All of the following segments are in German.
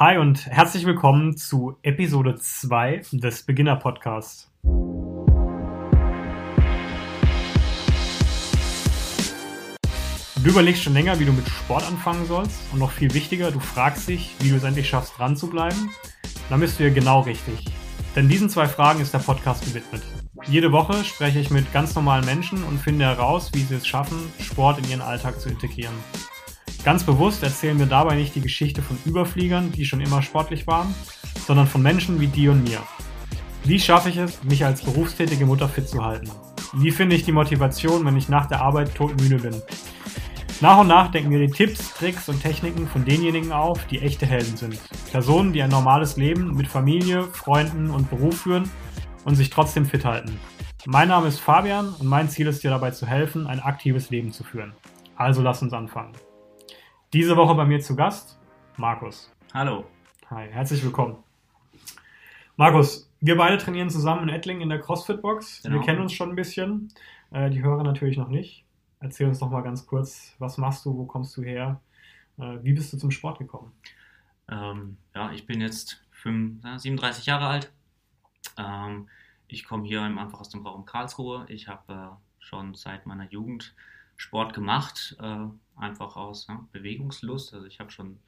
Hi und herzlich willkommen zu Episode 2 des Beginner Podcasts. Du überlegst schon länger, wie du mit Sport anfangen sollst und noch viel wichtiger, du fragst dich, wie du es endlich schaffst, dran zu bleiben. Dann bist du hier genau richtig. Denn diesen zwei Fragen ist der Podcast gewidmet. Jede Woche spreche ich mit ganz normalen Menschen und finde heraus, wie sie es schaffen, Sport in ihren Alltag zu integrieren. Ganz bewusst erzählen wir dabei nicht die Geschichte von Überfliegern, die schon immer sportlich waren, sondern von Menschen wie dir und mir. Wie schaffe ich es, mich als berufstätige Mutter fit zu halten? Wie finde ich die Motivation, wenn ich nach der Arbeit todmüde bin? Nach und nach denken wir die Tipps, Tricks und Techniken von denjenigen auf, die echte Helden sind. Personen, die ein normales Leben mit Familie, Freunden und Beruf führen und sich trotzdem fit halten. Mein Name ist Fabian und mein Ziel ist dir dabei zu helfen, ein aktives Leben zu führen. Also lass uns anfangen. Diese Woche bei mir zu Gast Markus. Hallo. Hi, herzlich willkommen. Markus, wir beide trainieren zusammen in Ettling in der CrossFit-Box. Genau. Wir kennen uns schon ein bisschen. Äh, die Hörer natürlich noch nicht. Erzähl uns doch mal ganz kurz, was machst du, wo kommst du her? Äh, wie bist du zum Sport gekommen? Ähm, ja, ich bin jetzt 5, 37 Jahre alt. Ähm, ich komme hier einfach aus dem Raum Karlsruhe. Ich habe äh, schon seit meiner Jugend Sport gemacht, äh, einfach aus ja, Bewegungslust. Also ich habe schon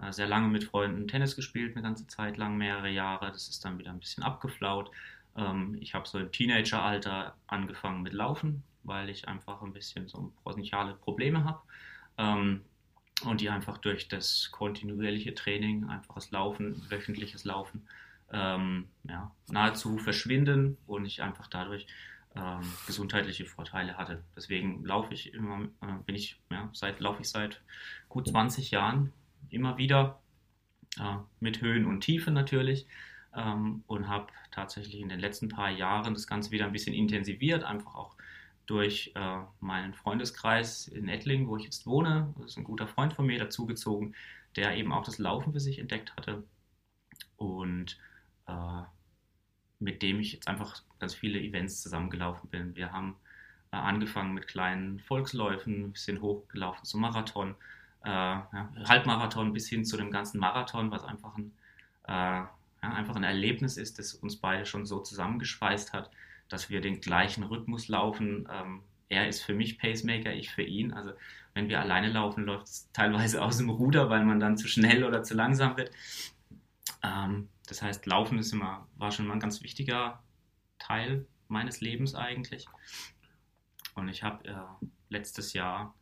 äh, sehr lange mit Freunden Tennis gespielt, eine ganze Zeit lang, mehrere Jahre. Das ist dann wieder ein bisschen abgeflaut. Ähm, ich habe so im Teenageralter angefangen mit Laufen, weil ich einfach ein bisschen so bronchiale Probleme habe. Ähm, und die einfach durch das kontinuierliche Training, einfaches Laufen, wöchentliches Laufen, ähm, ja, nahezu verschwinden und ich einfach dadurch ähm, gesundheitliche Vorteile hatte. Deswegen laufe ich immer, äh, bin ich, ja, seit laufe ich seit gut 20 Jahren immer wieder äh, mit Höhen und Tiefen natürlich ähm, und habe tatsächlich in den letzten paar Jahren das Ganze wieder ein bisschen intensiviert, einfach auch durch äh, meinen Freundeskreis in Ettling, wo ich jetzt wohne. Das ist ein guter Freund von mir dazugezogen, der eben auch das Laufen für sich entdeckt hatte und äh, mit dem ich jetzt einfach ganz viele Events zusammengelaufen bin. Wir haben äh, angefangen mit kleinen Volksläufen, sind hochgelaufen zum Marathon, äh, ja, Halbmarathon bis hin zu dem ganzen Marathon, was einfach ein, äh, ja, einfach ein Erlebnis ist, das uns beide schon so zusammengeschweißt hat, dass wir den gleichen Rhythmus laufen. Ähm, er ist für mich Pacemaker, ich für ihn. Also wenn wir alleine laufen, läuft es teilweise aus dem Ruder, weil man dann zu schnell oder zu langsam wird. Ähm, das heißt, Laufen ist immer, war schon mal ein ganz wichtiger Teil meines Lebens eigentlich. Und ich habe äh, letztes Jahr,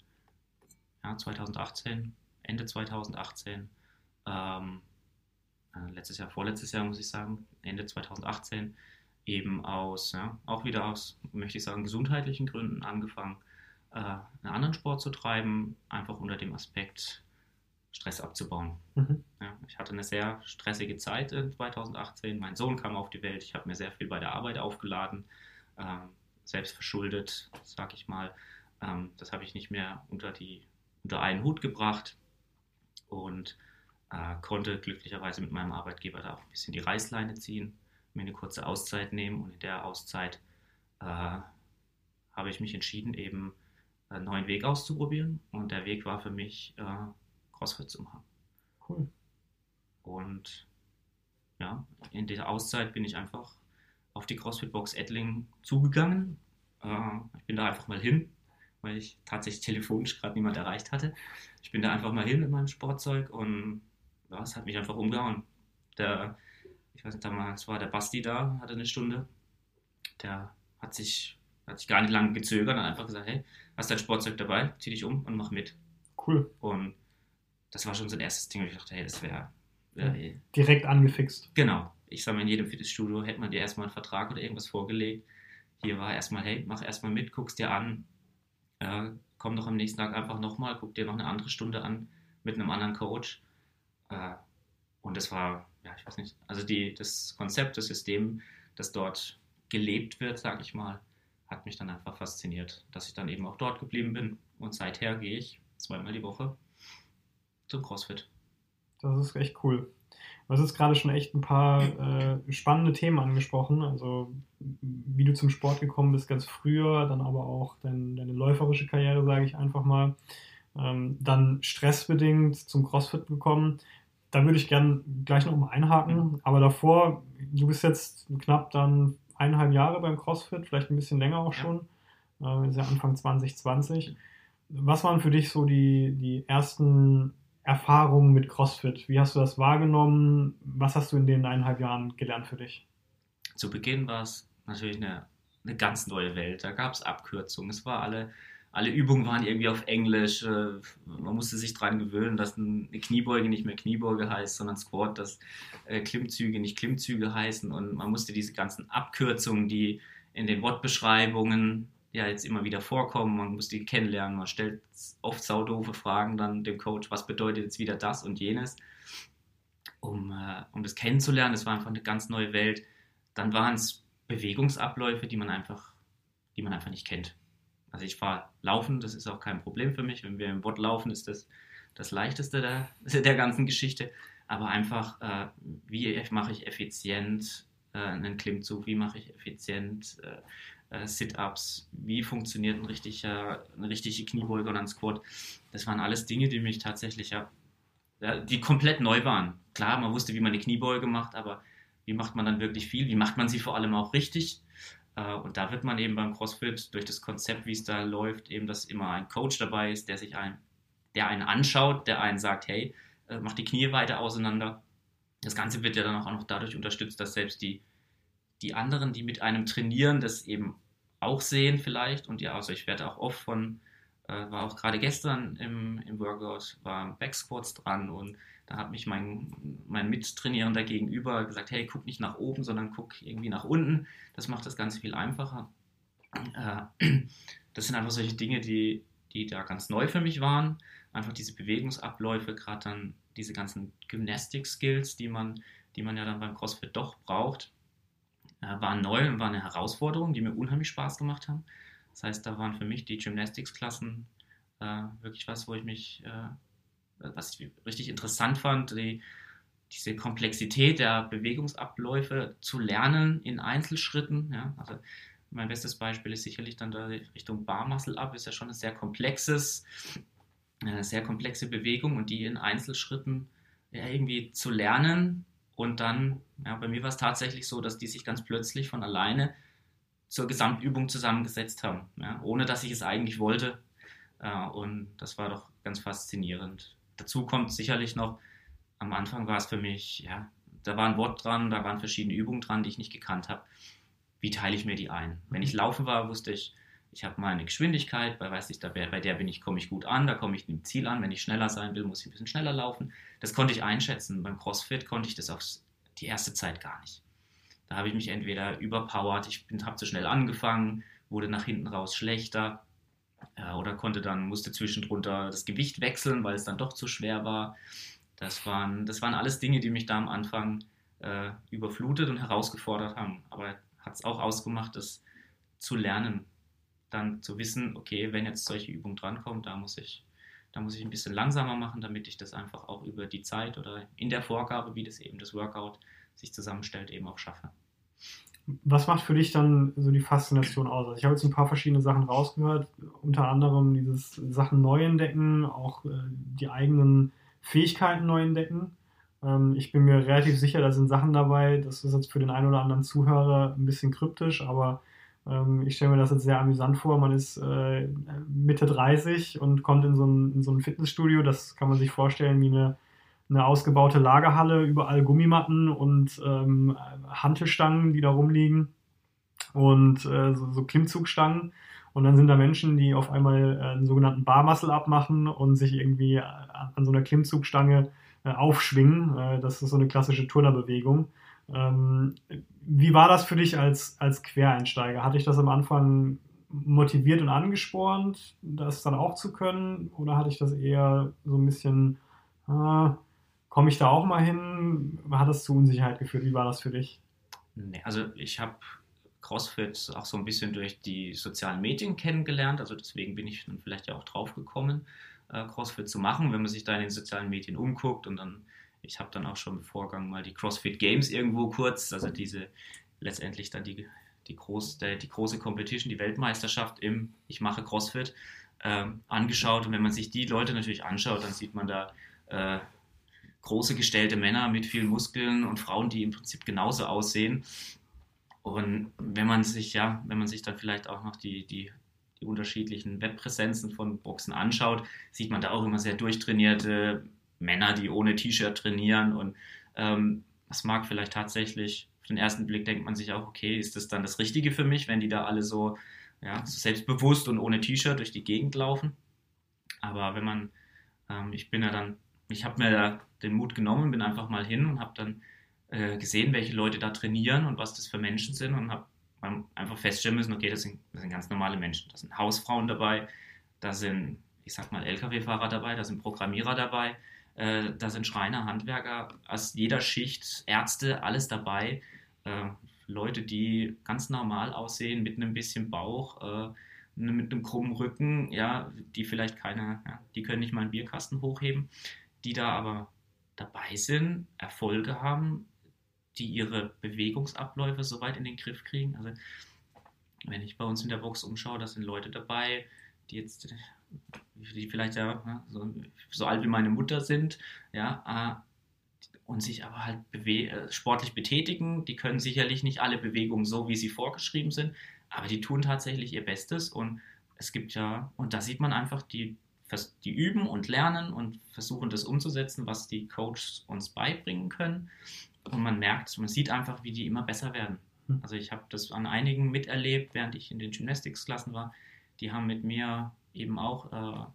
ja, 2018, Ende 2018, ähm, äh, letztes Jahr, vorletztes Jahr muss ich sagen, Ende 2018, eben aus, ja, auch wieder aus, möchte ich sagen, gesundheitlichen Gründen angefangen, äh, einen anderen Sport zu treiben, einfach unter dem Aspekt, Stress abzubauen. Mhm. Ja, ich hatte eine sehr stressige Zeit in 2018. Mein Sohn kam auf die Welt. Ich habe mir sehr viel bei der Arbeit aufgeladen, ähm, selbst verschuldet, sag ich mal. Ähm, das habe ich nicht mehr unter, die, unter einen Hut gebracht und äh, konnte glücklicherweise mit meinem Arbeitgeber da auch ein bisschen die Reißleine ziehen, mir eine kurze Auszeit nehmen und in der Auszeit äh, habe ich mich entschieden, eben einen neuen Weg auszuprobieren. Und der Weg war für mich äh, CrossFit zu machen. Cool. Und ja, in dieser Auszeit bin ich einfach auf die CrossFit-Box Ettling zugegangen. Äh, ich bin da einfach mal hin, weil ich tatsächlich telefonisch gerade niemand erreicht hatte. Ich bin da einfach mal hin mit meinem Sportzeug und ja, es hat mich einfach umgehauen. Der, ich weiß nicht, damals war der Basti da, hatte eine Stunde. Der hat sich, hat sich gar nicht lange gezögert und einfach gesagt, hey, hast dein Sportzeug dabei, zieh dich um und mach mit. Cool. Und das war schon so ein erstes Ding, wo ich dachte, hey, das wäre. Wär, Direkt angefixt. Genau. Ich sage mal, in jedem Fitnessstudio hätte man dir erstmal einen Vertrag oder irgendwas vorgelegt. Hier war erstmal, hey, mach erstmal mit, guck's dir an. Äh, komm doch am nächsten Tag einfach nochmal, guck dir noch eine andere Stunde an mit einem anderen Coach. Äh, und das war, ja, ich weiß nicht, also die, das Konzept, das System, das dort gelebt wird, sage ich mal, hat mich dann einfach fasziniert, dass ich dann eben auch dort geblieben bin. Und seither gehe ich zweimal die Woche zum CrossFit. Das ist echt cool. Du hast jetzt gerade schon echt ein paar äh, spannende Themen angesprochen. Also wie du zum Sport gekommen bist ganz früher, dann aber auch dein, deine läuferische Karriere, sage ich einfach mal. Ähm, dann stressbedingt zum CrossFit gekommen. da würde ich gerne gleich noch mal einhaken. Mhm. Aber davor, du bist jetzt knapp dann eineinhalb Jahre beim CrossFit, vielleicht ein bisschen länger auch schon. Äh, ist ja Anfang 2020. Was waren für dich so die, die ersten Erfahrungen mit CrossFit? Wie hast du das wahrgenommen? Was hast du in den eineinhalb Jahren gelernt für dich? Zu Beginn war es natürlich eine, eine ganz neue Welt. Da gab es Abkürzungen. Es war alle alle Übungen waren irgendwie auf Englisch. Äh, man musste sich daran gewöhnen, dass eine Kniebeuge nicht mehr Kniebeuge heißt, sondern Squat, dass äh, Klimmzüge nicht Klimmzüge heißen. Und man musste diese ganzen Abkürzungen, die in den Wortbeschreibungen ja jetzt immer wieder vorkommen, man musste die kennenlernen. Man stellt oft saudoofe Fragen dann dem Coach, was bedeutet jetzt wieder das und jenes, um, äh, um das kennenzulernen. Das war einfach eine ganz neue Welt. Dann waren es Bewegungsabläufe, die man einfach, die man einfach nicht kennt. Also ich fahre laufen, das ist auch kein Problem für mich. Wenn wir im Bot laufen, ist das das Leichteste der, der ganzen Geschichte. Aber einfach, äh, wie mache ich effizient äh, einen Klimmzug, wie mache ich effizient äh, Sit-Ups, wie funktioniert ein richtiger, eine richtige Kniebeuge oder ein Squat. Das waren alles Dinge, die mich tatsächlich, ja, die komplett neu waren. Klar, man wusste, wie man eine Kniebeuge macht, aber wie macht man dann wirklich viel? Wie macht man sie vor allem auch richtig? Äh, und da wird man eben beim CrossFit durch das Konzept, wie es da läuft, eben, dass immer ein Coach dabei ist, der sich ein, der einen anschaut, der einen sagt, hey, äh, mach die Knie weiter auseinander. Das Ganze wird ja dann auch noch dadurch unterstützt, dass selbst die, die anderen, die mit einem trainieren, das eben auch sehen vielleicht. Und ja, also ich werde auch oft von, äh, war auch gerade gestern im, im Workout, war Backsquats dran und da hat mich mein, mein Mittrainierender gegenüber gesagt, hey, guck nicht nach oben, sondern guck irgendwie nach unten. Das macht das Ganze viel einfacher. Äh, das sind einfach solche Dinge, die, die da ganz neu für mich waren. Einfach diese Bewegungsabläufe, gerade dann diese ganzen Gymnastik-Skills, die man, die man ja dann beim CrossFit doch braucht, waren neu und waren eine Herausforderung, die mir unheimlich Spaß gemacht haben. Das heißt, da waren für mich die Gymnastics-Klassen äh, wirklich was, wo ich mich äh, was ich richtig interessant fand, die, diese Komplexität der Bewegungsabläufe zu lernen in Einzelschritten. Ja? Also mein bestes Beispiel ist sicherlich dann da Richtung Barmuscle Up, ist ja schon ein sehr komplexes, eine sehr komplexe Bewegung und die in Einzelschritten ja, irgendwie zu lernen. Und dann, ja, bei mir war es tatsächlich so, dass die sich ganz plötzlich von alleine zur Gesamtübung zusammengesetzt haben, ja, ohne dass ich es eigentlich wollte. Äh, und das war doch ganz faszinierend. Dazu kommt sicherlich noch, am Anfang war es für mich, ja, da war ein Wort dran, da waren verschiedene Übungen dran, die ich nicht gekannt habe. Wie teile ich mir die ein? Wenn ich laufen war, wusste ich, ich habe meine Geschwindigkeit, bei, weiß ich, da, bei der bin ich, komme ich gut an, da komme ich dem Ziel an. Wenn ich schneller sein will, muss ich ein bisschen schneller laufen. Das konnte ich einschätzen. Beim CrossFit konnte ich das auch die erste Zeit gar nicht. Da habe ich mich entweder überpowert, ich habe zu schnell angefangen, wurde nach hinten raus schlechter äh, oder konnte dann, musste zwischendrunter das Gewicht wechseln, weil es dann doch zu schwer war. Das waren, das waren alles Dinge, die mich da am Anfang äh, überflutet und herausgefordert haben. Aber hat es auch ausgemacht, das zu lernen. Dann zu wissen, okay, wenn jetzt solche Übungen drankommen, da muss ich, da muss ich ein bisschen langsamer machen, damit ich das einfach auch über die Zeit oder in der Vorgabe, wie das eben das Workout sich zusammenstellt, eben auch schaffe was macht für dich dann so die Faszination aus? Also ich habe jetzt ein paar verschiedene Sachen rausgehört, unter anderem dieses Sachen neu entdecken, auch äh, die eigenen Fähigkeiten neu entdecken. Ähm, ich bin mir relativ sicher, da sind Sachen dabei, das ist jetzt für den einen oder anderen Zuhörer ein bisschen kryptisch, aber ähm, ich stelle mir das jetzt sehr amüsant vor. Man ist äh, Mitte 30 und kommt in so, ein, in so ein Fitnessstudio, das kann man sich vorstellen wie eine eine ausgebaute Lagerhalle, überall Gummimatten und ähm, Hantelstangen, die da rumliegen und äh, so, so, Klimmzugstangen. Und dann sind da Menschen, die auf einmal äh, einen sogenannten Barmuscle abmachen und sich irgendwie äh, an so einer Klimmzugstange äh, aufschwingen. Das ist so eine klassische Turnerbewegung. Ähm, wie war das für dich als, als Quereinsteiger? Hatte ich das am Anfang motiviert und angespornt, das dann auch zu können? Oder hatte ich das eher so ein bisschen, äh, Komme ich da auch mal hin? Hat das zu Unsicherheit geführt? Wie war das für dich? Nee, also ich habe CrossFit auch so ein bisschen durch die sozialen Medien kennengelernt. Also deswegen bin ich dann vielleicht ja auch drauf gekommen, äh, CrossFit zu machen, wenn man sich da in den sozialen Medien umguckt. Und dann, ich habe dann auch schon im Vorgang mal die CrossFit Games irgendwo kurz, also diese letztendlich dann die, die, groß, der, die große Competition, die Weltmeisterschaft im Ich mache CrossFit ähm, angeschaut. Und wenn man sich die Leute natürlich anschaut, dann sieht man da äh, große gestellte Männer mit vielen Muskeln und Frauen, die im Prinzip genauso aussehen. Und wenn man sich, ja, wenn man sich dann vielleicht auch noch die, die, die unterschiedlichen Webpräsenzen von Boxen anschaut, sieht man da auch immer sehr durchtrainierte Männer, die ohne T-Shirt trainieren. Und ähm, das mag vielleicht tatsächlich, auf den ersten Blick denkt man sich auch, okay, ist das dann das Richtige für mich, wenn die da alle so, ja, so selbstbewusst und ohne T-Shirt durch die Gegend laufen. Aber wenn man, ähm, ich bin ja dann, ich habe mir da den Mut genommen, bin einfach mal hin und habe dann äh, gesehen, welche Leute da trainieren und was das für Menschen sind und habe einfach feststellen müssen, okay, das sind, das sind ganz normale Menschen. Da sind Hausfrauen dabei, da sind, ich sag mal, Lkw-Fahrer dabei, da sind Programmierer dabei, äh, da sind Schreiner, Handwerker, aus jeder Schicht, Ärzte, alles dabei. Äh, Leute, die ganz normal aussehen, mit einem bisschen Bauch, äh, mit einem krummen Rücken, ja, die vielleicht keine, ja, die können nicht mal einen Bierkasten hochheben, die da aber dabei sind, Erfolge haben, die ihre Bewegungsabläufe so weit in den Griff kriegen. Also wenn ich bei uns in der Box umschaue, da sind Leute dabei, die jetzt, die vielleicht ja ne, so, so alt wie meine Mutter sind, ja, äh, und sich aber halt äh, sportlich betätigen. Die können sicherlich nicht alle Bewegungen so, wie sie vorgeschrieben sind, aber die tun tatsächlich ihr Bestes und es gibt ja, und da sieht man einfach, die, die üben und lernen und versuchen das umzusetzen, was die Coaches uns beibringen können. Und man merkt, man sieht einfach, wie die immer besser werden. Hm. Also ich habe das an einigen miterlebt, während ich in den Gymnastics-Klassen war. Die haben mit mir eben auch äh,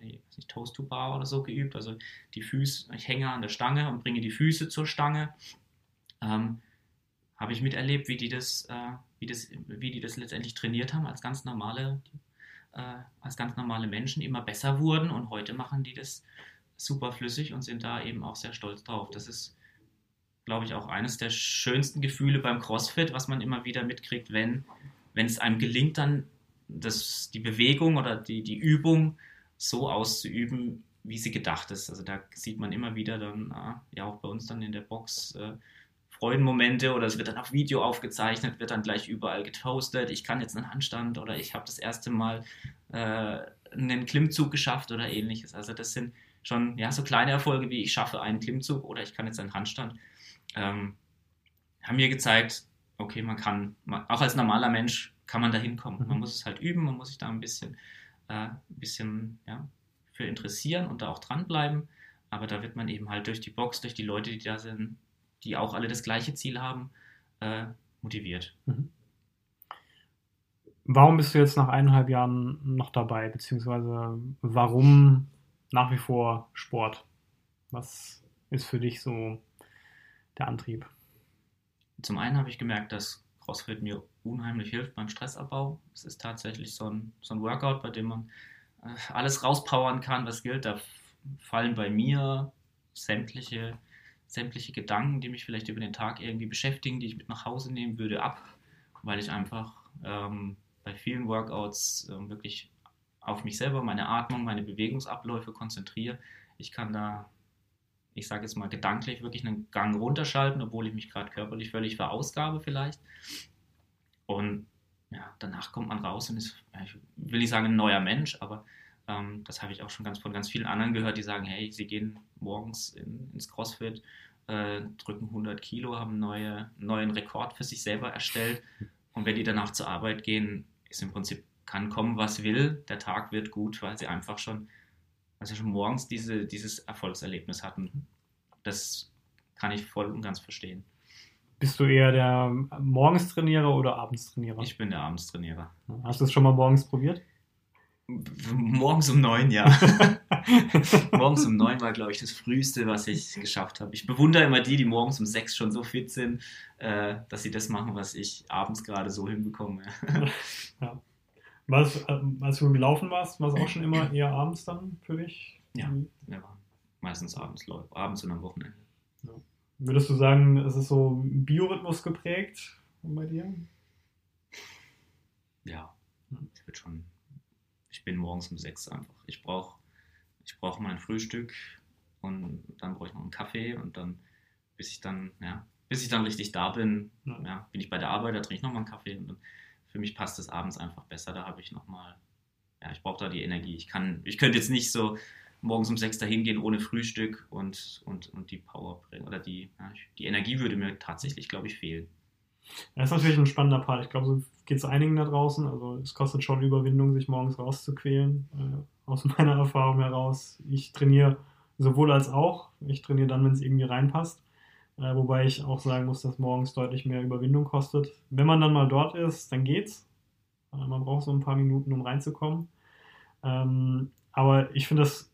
nicht, Toast to Bar oder so geübt. Also die Füße, ich hänge an der Stange und bringe die Füße zur Stange. Ähm, habe ich miterlebt, wie die das, äh, wie das, wie die das letztendlich trainiert haben als ganz normale, äh, als ganz normale Menschen immer besser wurden und heute machen die das super flüssig und sind da eben auch sehr stolz drauf. Das ist, glaube ich, auch eines der schönsten Gefühle beim CrossFit, was man immer wieder mitkriegt, wenn es einem gelingt, dann das, die Bewegung oder die, die Übung so auszuüben, wie sie gedacht ist. Also da sieht man immer wieder dann, ah, ja auch bei uns dann in der Box, äh, Freudenmomente oder es wird dann auf Video aufgezeichnet, wird dann gleich überall getoastet. Ich kann jetzt einen Handstand oder ich habe das erste Mal äh, einen Klimmzug geschafft oder ähnliches. Also das sind schon ja, so kleine Erfolge wie ich schaffe einen Klimmzug oder ich kann jetzt einen Handstand. Ähm, haben mir gezeigt, okay, man kann, man, auch als normaler Mensch kann man da hinkommen. Man mhm. muss es halt üben, man muss sich da ein bisschen, äh, ein bisschen ja, für interessieren und da auch dranbleiben. Aber da wird man eben halt durch die Box, durch die Leute, die da sind, die auch alle das gleiche Ziel haben, äh, motiviert. Mhm. Warum bist du jetzt nach eineinhalb Jahren noch dabei, beziehungsweise warum nach wie vor Sport? Was ist für dich so der Antrieb? Zum einen habe ich gemerkt, dass CrossFit mir unheimlich hilft beim Stressabbau. Es ist tatsächlich so ein, so ein Workout, bei dem man äh, alles rauspowern kann, was gilt. Da fallen bei mir sämtliche sämtliche Gedanken, die mich vielleicht über den Tag irgendwie beschäftigen, die ich mit nach Hause nehmen würde, ab, weil ich einfach ähm, bei vielen Workouts ähm, wirklich auf mich selber, meine Atmung, meine Bewegungsabläufe konzentriere. Ich kann da, ich sage jetzt mal gedanklich, wirklich einen Gang runterschalten, obwohl ich mich gerade körperlich völlig verausgabe vielleicht. Und ja, danach kommt man raus und ist, ich will nicht sagen ein neuer Mensch, aber ähm, das habe ich auch schon ganz von ganz vielen anderen gehört, die sagen, hey, sie gehen morgens in, ins CrossFit, äh, drücken 100 Kilo, haben einen neue, neuen Rekord für sich selber erstellt. Und wenn die danach zur Arbeit gehen, ist im Prinzip, kann kommen, was will, der Tag wird gut, weil sie einfach schon, also schon morgens diese, dieses Erfolgserlebnis hatten. Das kann ich voll und ganz verstehen. Bist du eher der Morgenstrainierer oder Abendstrainierer? Ich bin der Abendstrainierer. Hast du es schon mal morgens probiert? Morgens um neun, ja. morgens um neun war, glaube ich, das Früheste, was ich geschafft habe. Ich bewundere immer die, die morgens um sechs schon so fit sind, äh, dass sie das machen, was ich abends gerade so hinbekomme. ja. Was, äh, als du gelaufen warst, war es auch schon immer eher abends dann für dich? Ja, ja meistens abends, abends und am Wochenende. Würdest du sagen, es ist so Biorhythmus geprägt bei dir? Ja, ich würde schon ich bin morgens um sechs einfach. Ich brauche ich brauch mein Frühstück und dann brauche ich noch einen Kaffee und dann, bis ich dann, ja, bis ich dann richtig da bin, ja. ja bin ich bei der Arbeit, da trinke ich nochmal einen Kaffee und dann, für mich passt es abends einfach besser. Da habe ich nochmal, ja, ich brauche da die Energie. Ich kann, ich könnte jetzt nicht so morgens um sechs dahin gehen ohne Frühstück und, und, und die Power bringen. Oder die, ja, die Energie würde mir tatsächlich, glaube ich, fehlen. Das ist natürlich ein spannender Part. Ich glaube, so geht es einigen da draußen. Also es kostet schon Überwindung, sich morgens rauszuquälen. Äh, aus meiner Erfahrung heraus. Ich trainiere sowohl als auch. Ich trainiere dann, wenn es irgendwie reinpasst. Äh, wobei ich auch sagen muss, dass morgens deutlich mehr Überwindung kostet. Wenn man dann mal dort ist, dann geht's. Äh, man braucht so ein paar Minuten, um reinzukommen. Ähm, aber ich finde das,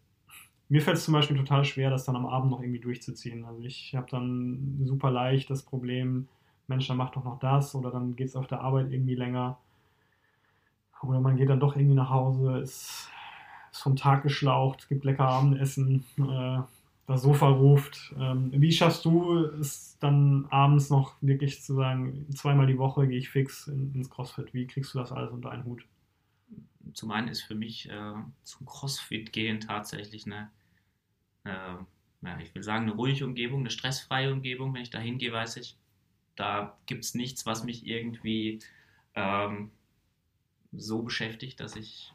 mir fällt es zum Beispiel total schwer, das dann am Abend noch irgendwie durchzuziehen. Also ich habe dann super leicht das Problem, Mensch, dann mach doch noch das oder dann geht es auf der Arbeit irgendwie länger. Oder man geht dann doch irgendwie nach Hause, ist, ist vom Tag geschlaucht, es gibt lecker Abendessen, äh, das Sofa ruft. Ähm, wie schaffst du es dann abends noch wirklich zu sagen, zweimal die Woche gehe ich fix in, ins CrossFit? Wie kriegst du das alles unter einen Hut? Zum einen ist für mich äh, zum CrossFit gehen tatsächlich eine, ja, ich will sagen, eine ruhige Umgebung, eine stressfreie Umgebung. Wenn ich da hingehe, weiß ich, da gibt es nichts, was mich irgendwie ähm, so beschäftigt, dass ich,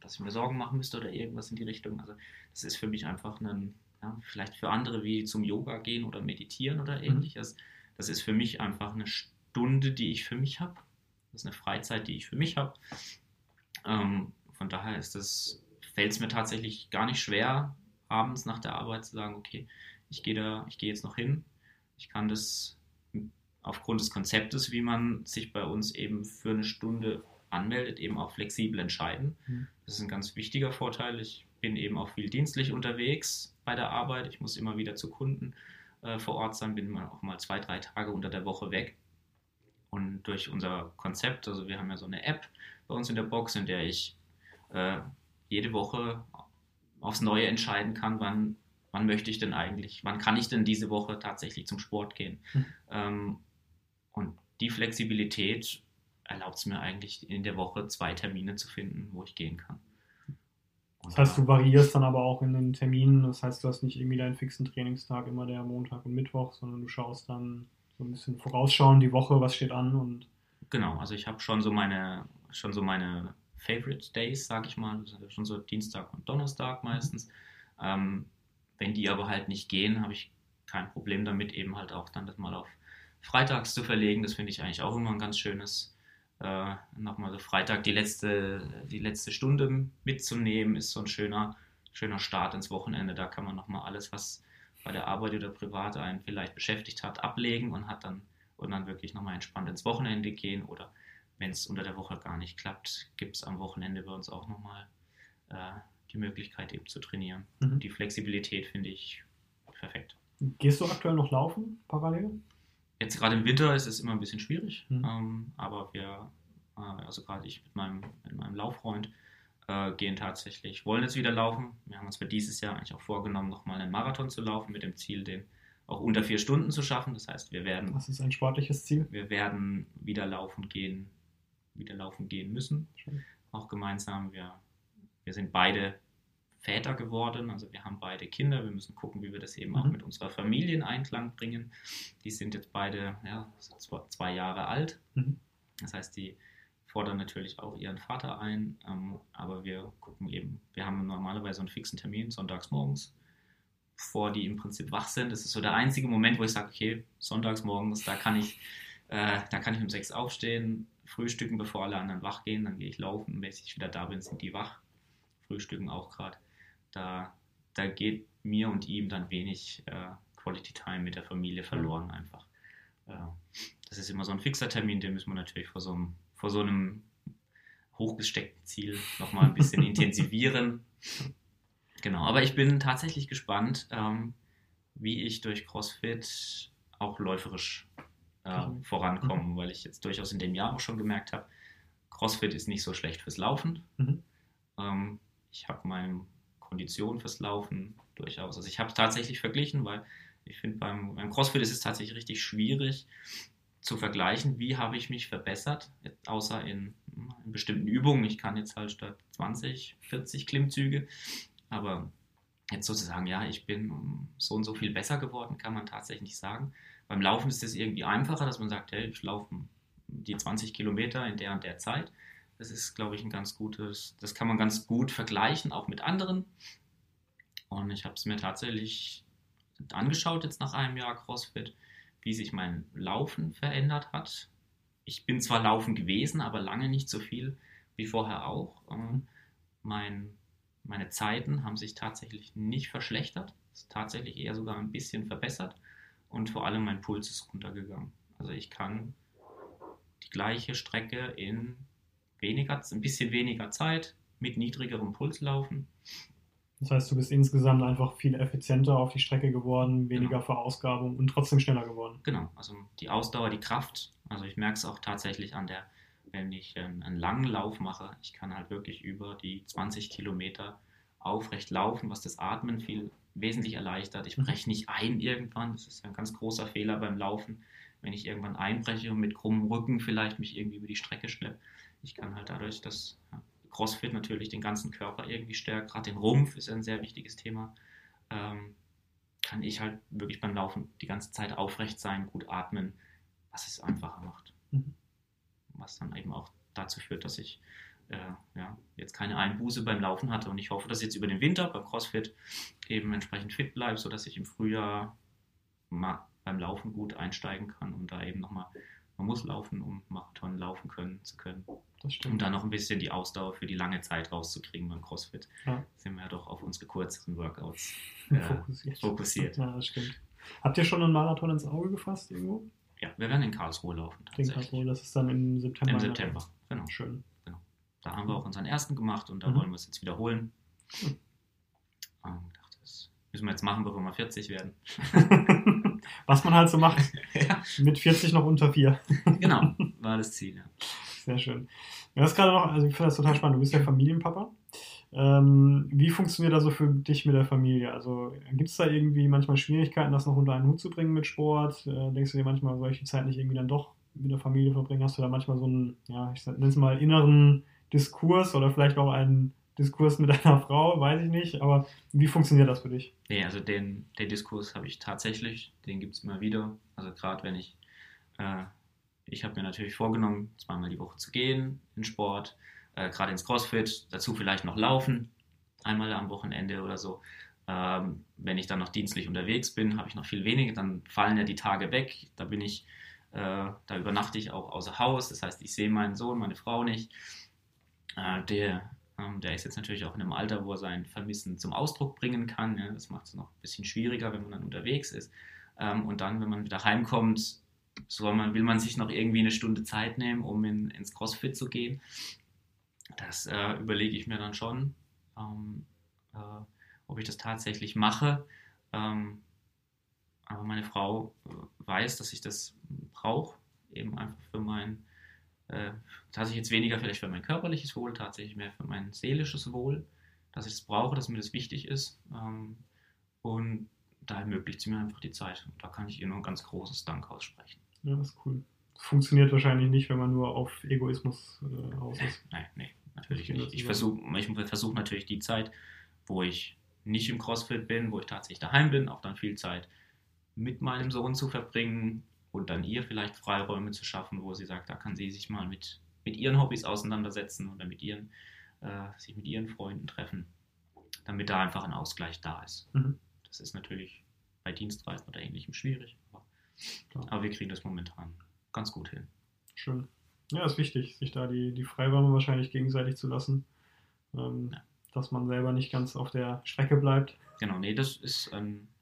dass ich mir Sorgen machen müsste oder irgendwas in die Richtung. Also das ist für mich einfach ein, ja, vielleicht für andere wie zum Yoga gehen oder meditieren oder mhm. ähnliches. Mhm. Das ist für mich einfach eine Stunde, die ich für mich habe. Das ist eine Freizeit, die ich für mich habe. Ähm, von daher ist das, fällt es mir tatsächlich gar nicht schwer, abends nach der Arbeit zu sagen, okay, ich gehe da, ich gehe jetzt noch hin. Ich kann das aufgrund des Konzeptes, wie man sich bei uns eben für eine Stunde anmeldet, eben auch flexibel entscheiden. Mhm. Das ist ein ganz wichtiger Vorteil. Ich bin eben auch viel dienstlich unterwegs bei der Arbeit. Ich muss immer wieder zu Kunden äh, vor Ort sein, bin auch mal zwei, drei Tage unter der Woche weg. Und durch unser Konzept, also wir haben ja so eine App bei uns in der Box, in der ich äh, jede Woche aufs Neue entscheiden kann, wann, wann möchte ich denn eigentlich, wann kann ich denn diese Woche tatsächlich zum Sport gehen. Mhm. Ähm, und die Flexibilität erlaubt es mir eigentlich in der Woche zwei Termine zu finden, wo ich gehen kann. Und das heißt, du variierst dann aber auch in den Terminen. Das heißt, du hast nicht irgendwie deinen fixen Trainingstag immer der Montag und Mittwoch, sondern du schaust dann so ein bisschen vorausschauen die Woche, was steht an und genau. Also ich habe schon so meine schon so meine Favorite Days, sag ich mal, schon so Dienstag und Donnerstag meistens. Ähm, wenn die aber halt nicht gehen, habe ich kein Problem damit, eben halt auch dann das mal auf freitags zu verlegen. Das finde ich eigentlich auch immer ein ganz schönes, äh, nochmal so Freitag die letzte, die letzte Stunde mitzunehmen, ist so ein schöner, schöner Start ins Wochenende. Da kann man nochmal alles, was bei der Arbeit oder privat einen vielleicht beschäftigt hat, ablegen und hat dann und dann wirklich nochmal entspannt ins Wochenende gehen. Oder wenn es unter der Woche gar nicht klappt, gibt es am Wochenende bei uns auch nochmal äh, die Möglichkeit eben zu trainieren. Mhm. Die Flexibilität finde ich perfekt. Gehst du aktuell noch laufen parallel? Jetzt gerade im Winter ist es immer ein bisschen schwierig, mhm. ähm, aber wir, äh, also gerade ich mit meinem, mit meinem Lauffreund, äh, gehen tatsächlich, wollen jetzt wieder laufen. Wir haben uns für dieses Jahr eigentlich auch vorgenommen, nochmal einen Marathon zu laufen, mit dem Ziel, den auch unter vier Stunden zu schaffen. Das heißt, wir werden. Das ist ein sportliches Ziel. Wir werden wieder laufen gehen, wieder laufen gehen müssen. Schön. Auch gemeinsam. Wir, wir sind beide Väter geworden. Also wir haben beide Kinder. Wir müssen gucken, wie wir das eben mhm. auch mit unserer Familie in Einklang bringen. Die sind jetzt beide ja, zwei Jahre alt. Mhm. Das heißt, die fordern natürlich auch ihren Vater ein. Ähm, aber wir gucken eben, wir haben normalerweise einen fixen Termin, sonntags morgens, bevor die im Prinzip wach sind. Das ist so der einzige Moment, wo ich sage, okay, sonntags morgens, da kann ich, äh, da kann ich um sechs aufstehen, frühstücken, bevor alle anderen wach gehen. Dann gehe ich laufen. Wenn ich wieder da bin, sind die wach. Frühstücken auch gerade da, da geht mir und ihm dann wenig äh, Quality Time mit der Familie verloren einfach. Äh, das ist immer so ein fixer Termin, den müssen wir natürlich vor so einem, vor so einem hochgesteckten Ziel nochmal ein bisschen intensivieren. Genau, aber ich bin tatsächlich gespannt, ähm, wie ich durch CrossFit auch läuferisch äh, mhm. vorankomme, mhm. weil ich jetzt durchaus in dem Jahr auch schon gemerkt habe, CrossFit ist nicht so schlecht fürs Laufen. Mhm. Ähm, ich habe meinem Kondition fürs Laufen durchaus. Also ich habe es tatsächlich verglichen, weil ich finde, beim, beim CrossFit ist es tatsächlich richtig schwierig zu vergleichen, wie habe ich mich verbessert, außer in, in, bestimmten Übungen. Ich kann jetzt halt statt 20, 40 Klimmzüge, aber jetzt sozusagen, ja, ich bin so und so viel besser geworden, kann man tatsächlich nicht sagen. Beim Laufen ist es irgendwie einfacher, dass man sagt, hey, ich laufe die 20 Kilometer in der und der Zeit. Das ist, glaube ich, ein ganz gutes, das kann man ganz gut vergleichen, auch mit anderen. Und ich habe es mir tatsächlich angeschaut jetzt nach einem Jahr CrossFit, wie sich mein Laufen verändert hat. Ich bin zwar laufen gewesen, aber lange nicht so viel wie vorher auch. Ähm, mein, meine Zeiten haben sich tatsächlich nicht verschlechtert, ist tatsächlich eher sogar ein bisschen verbessert und vor allem mein Puls ist runtergegangen. Also ich kann die gleiche Strecke in weniger, ein bisschen weniger Zeit mit niedrigerem Puls laufen. Das heißt, du bist insgesamt einfach viel effizienter auf die Strecke geworden, weniger Genau. Verausgabung und trotzdem schneller geworden. Genau, also die Ausdauer, die Kraft. Also ich merke es auch tatsächlich an der, wenn ich ähm, einen langen Lauf mache, ich kann halt wirklich über die 20 Kilometer aufrecht laufen, was das Atmen viel wesentlich erleichtert. Ich breche nicht ein irgendwann, das ist ein ganz großer Fehler beim Laufen, wenn ich irgendwann einbreche und mit krummem Rücken vielleicht mich irgendwie über die Strecke schleppe. Ich kann halt dadurch, dass CrossFit natürlich den ganzen Körper irgendwie stärkt, gerade den Rumpf ist ein sehr wichtiges Thema, ähm, kann ich halt wirklich beim Laufen die ganze Zeit aufrecht sein, gut atmen, was es einfacher macht. Mhm. Was dann eben auch dazu führt, dass ich äh, ja, jetzt keine Einbuße beim Laufen hatte. Und ich hoffe, dass ich jetzt über den Winter beim CrossFit eben entsprechend fit bleibe, sodass ich im Frühjahr mal beim Laufen gut einsteigen kann und da eben nochmal, man muss laufen, um Marathon laufen können zu können. Das Um stimmt. da noch ein bisschen die Ausdauer für die lange Zeit rauszukriegen beim CrossFit. Ja. Sind wir ja doch auf unsere kürzeren Workouts äh, fokussiert. fokussiert. Ja, das stimmt. Habt ihr schon einen Marathon ins Auge gefasst irgendwo? Ja, wir werden in Karlsruhe laufen tatsächlich. Karlsruhe, das ist dann im September. Im September, genau. Schön. Da haben wir auch unseren ersten gemacht und da Mhm. wollen wir es jetzt wiederholen. Hm. Ähm, ich dachte, das müssen wir jetzt machen, bevor wir 40 werden. Was man halt so macht. ja, Mit 40 noch unter 4. genau, war das Ziel. Ja. Sehr schön. Das ist gerade noch, also ich finde das total spannend. Du bist ja Familienpapa. Ähm, wie funktioniert das so für dich mit der Familie? Also gibt es da irgendwie manchmal Schwierigkeiten, das noch unter einen Hut zu bringen mit Sport? Äh, denkst du dir manchmal, soll ich die Zeit nicht irgendwie dann doch mit der Familie verbringen? Hast du da manchmal so einen, ja, ich nenne es mal inneren Diskurs oder vielleicht auch einen Diskurs mit deiner Frau? Weiß ich nicht. Aber wie funktioniert das für dich? Nee, also den, den Diskurs habe ich tatsächlich, den gibt es immer wieder. Also gerade wenn ich, äh, ich habe mir natürlich vorgenommen, zweimal die Woche zu gehen in Sport, äh, gerade ins CrossFit, dazu vielleicht noch laufen, einmal am Wochenende oder so. Ähm, wenn ich dann noch dienstlich unterwegs bin, habe ich noch viel weniger, dann fallen ja die Tage weg. Da bin ich, äh, da übernachte ich auch außer Haus. Das heißt, ich sehe meinen Sohn, meine Frau nicht. Äh, der, ähm, der ist jetzt natürlich auch in einem Alter, wo er sein Vermissen zum Ausdruck bringen kann. Ja. Das macht es noch ein bisschen schwieriger, wenn man dann unterwegs ist. Ähm, und dann, wenn man wieder heimkommt, soll man, will man sich noch irgendwie eine Stunde Zeit nehmen, um in, ins CrossFit zu gehen. Das äh, überlege ich mir dann schon, ähm, äh, ob ich das tatsächlich mache. Ähm, aber meine Frau äh, weiß, dass ich das brauche, eben einfach für mein, äh, tatsächlich jetzt weniger vielleicht für mein körperliches Wohl, tatsächlich mehr für mein seelisches Wohl, dass ich es brauche, dass mir das wichtig ist. Ähm, und da ermöglicht sie mir einfach die Zeit. Und da kann ich ihr nur ein ganz großes Dank aussprechen. Ja, das ist cool. Das funktioniert wahrscheinlich nicht, wenn man nur auf Egoismus äh, aus ist. Nein, nee, natürlich nicht. das Ich versuche ich versuch natürlich die Zeit, wo ich nicht im CrossFit bin, wo ich tatsächlich daheim bin, auch dann viel Zeit mit meinem Sohn zu verbringen und dann ihr vielleicht Freiräume zu schaffen, wo sie sagt, da kann sie sich mal mit, mit ihren Hobbys auseinandersetzen oder mit ihren, äh, sich mit ihren Freunden treffen, damit da einfach ein Ausgleich da ist. Mhm. Das ist natürlich bei Dienstreisen oder ähnlichem schwierig, aber, aber wir kriegen das momentan ganz gut hin. Schön. Ja, ist wichtig, sich da die, die Freiräume wahrscheinlich gegenseitig zu lassen. Ähm, Ja. Dass man selber nicht ganz auf der Strecke bleibt. Genau, nee, das ist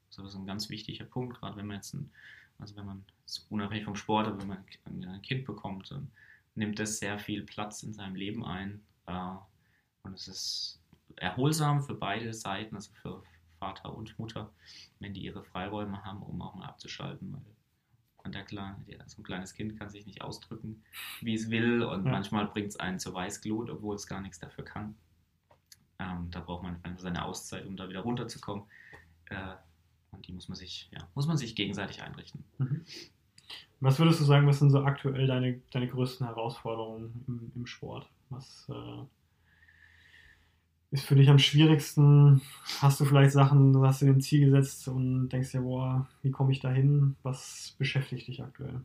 so ist ein ganz wichtiger Punkt, gerade wenn man jetzt ein, also wenn man unabhängig vom Sport, aber wenn man ein, Kind bekommt, dann nimmt das sehr viel Platz in seinem Leben ein. Äh, und es ist erholsam für beide Seiten, also für Vater und Mutter, wenn die ihre Freiräume haben, um auch mal abzuschalten, weil und der Kleine, so ein kleines Kind kann sich nicht ausdrücken, wie es will und Ja. manchmal bringt es einen zur Weißglut, obwohl es gar nichts dafür kann. Ähm, da braucht man einfach seine Auszeit, um da wieder runterzukommen. Äh, und die muss man sich, ja, muss man sich gegenseitig einrichten. Mhm. Was würdest du sagen, was sind so aktuell deine, deine größten Herausforderungen im, im Sport? Was äh, ist für dich am schwierigsten? Hast du vielleicht Sachen, du hast dir ein Ziel gesetzt und denkst dir, boah, wie komme ich da hin? Was beschäftigt dich aktuell?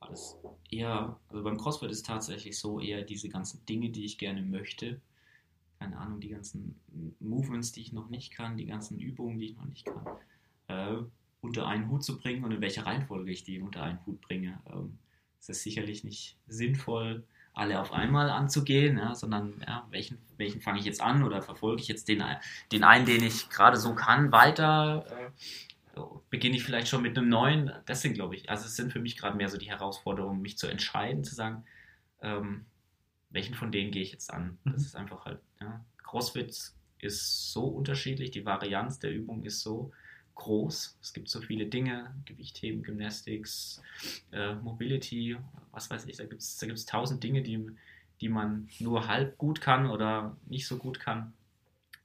Alles eher, also beim CrossFit ist tatsächlich so eher diese ganzen Dinge, die ich gerne möchte, keine Ahnung, die ganzen Movements, die ich noch nicht kann, die ganzen Übungen, die ich noch nicht kann, äh, unter einen Hut zu bringen und in welcher Reihenfolge ich die unter einen Hut bringe. Ähm, es ist sicherlich nicht sinnvoll, alle auf einmal anzugehen, ja, sondern ja, welchen, welchen fange ich jetzt an oder verfolge ich jetzt den, den einen, den ich gerade so kann, weiter? Äh, beginne ich vielleicht schon mit einem neuen? Das sind, glaube ich, also es sind für mich gerade mehr so die Herausforderungen, mich zu entscheiden, zu sagen, ähm, welchen von denen gehe ich jetzt an? Das mhm. ist einfach halt, ja, CrossFit ist so unterschiedlich, die Varianz der Übung ist so groß. Es gibt so viele Dinge, Gewichtheben, Gymnastics, äh, Mobility, was weiß ich, da gibt es da gibt's tausend Dinge, die, die man nur halb gut kann oder nicht so gut kann.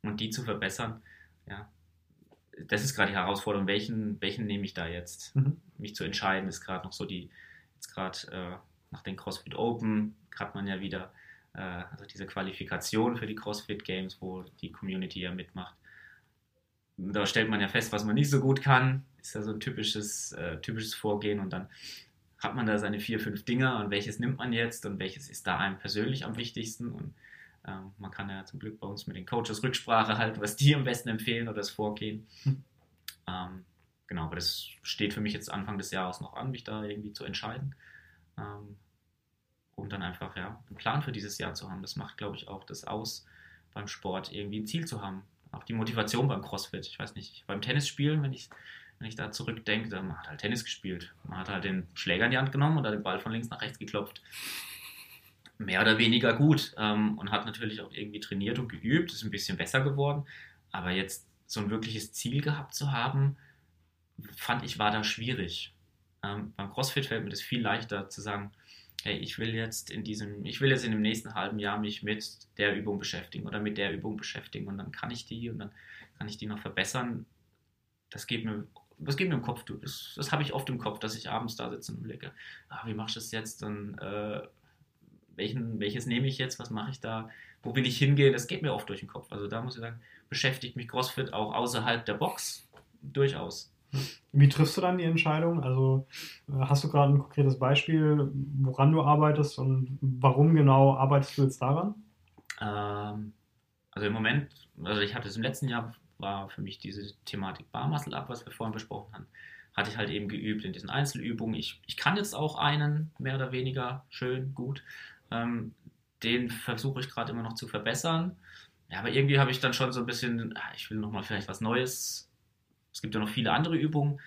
Und die zu verbessern, ja, das ist gerade die Herausforderung, welchen, welchen nehme ich da jetzt? Mhm. Mich zu entscheiden, ist gerade noch so die, jetzt gerade äh, nach den CrossFit Open, hat man ja wieder äh, also diese Qualifikation für die CrossFit Games, wo die Community ja mitmacht. Da stellt man ja fest, was man nicht so gut kann. Ist ja so ein typisches, äh, typisches Vorgehen und dann hat man da seine vier, fünf Dinger und welches nimmt man jetzt und welches ist da einem persönlich am wichtigsten und ähm, man kann ja zum Glück bei uns mit den Coaches Rücksprache halten, was die am besten empfehlen oder das Vorgehen. Hm. Ähm, genau, aber das steht für mich jetzt Anfang des Jahres noch an, mich da irgendwie zu entscheiden. Ähm, um dann einfach ja, einen Plan für dieses Jahr zu haben. Das macht, glaube ich, auch das aus, beim Sport irgendwie ein Ziel zu haben. Auch die Motivation beim CrossFit. Ich weiß nicht, beim Tennisspielen, wenn ich, wenn ich da zurückdenke, dann man hat halt Tennis gespielt. Man hat halt den Schläger in die Hand genommen und hat den Ball von links nach rechts geklopft. Mehr oder weniger gut ähm, und hat natürlich auch irgendwie trainiert und geübt, ist ein bisschen besser geworden. Aber jetzt so ein wirkliches Ziel gehabt zu haben, fand ich, war da schwierig. Ähm, beim CrossFit fällt mir das viel leichter zu sagen, hey, ich will jetzt in diesem, ich will jetzt in dem nächsten halben Jahr mich mit der Übung beschäftigen oder mit der Übung beschäftigen und dann kann ich die und dann kann ich die noch verbessern. Das geht mir, das geht mir im Kopf, du. Das, das habe ich oft im Kopf, dass ich abends da sitze und überlege, ah, wie machst du das jetzt? Dann, äh, welchen, welches nehme ich jetzt? Was mache ich da? Wo will ich hingehen? Das geht mir oft durch den Kopf. Also da muss ich sagen, beschäftigt mich CrossFit auch außerhalb der Box durchaus. Wie triffst du dann die Entscheidung? Also äh, hast du gerade ein konkretes Beispiel, woran du arbeitest und warum genau arbeitest du jetzt daran? Ähm, also im Moment, also ich hatte es im letzten Jahr, war für mich diese Thematik Bar Up, was wir vorhin besprochen haben, hatte ich halt eben geübt in diesen Einzelübungen. Ich, ich kann jetzt auch einen, mehr oder weniger, schön, gut. Ähm, den versuche ich gerade immer noch zu verbessern. Ja, aber irgendwie habe ich dann schon so ein bisschen, ah, ich will nochmal vielleicht was Neues es gibt ja noch viele andere Übungen.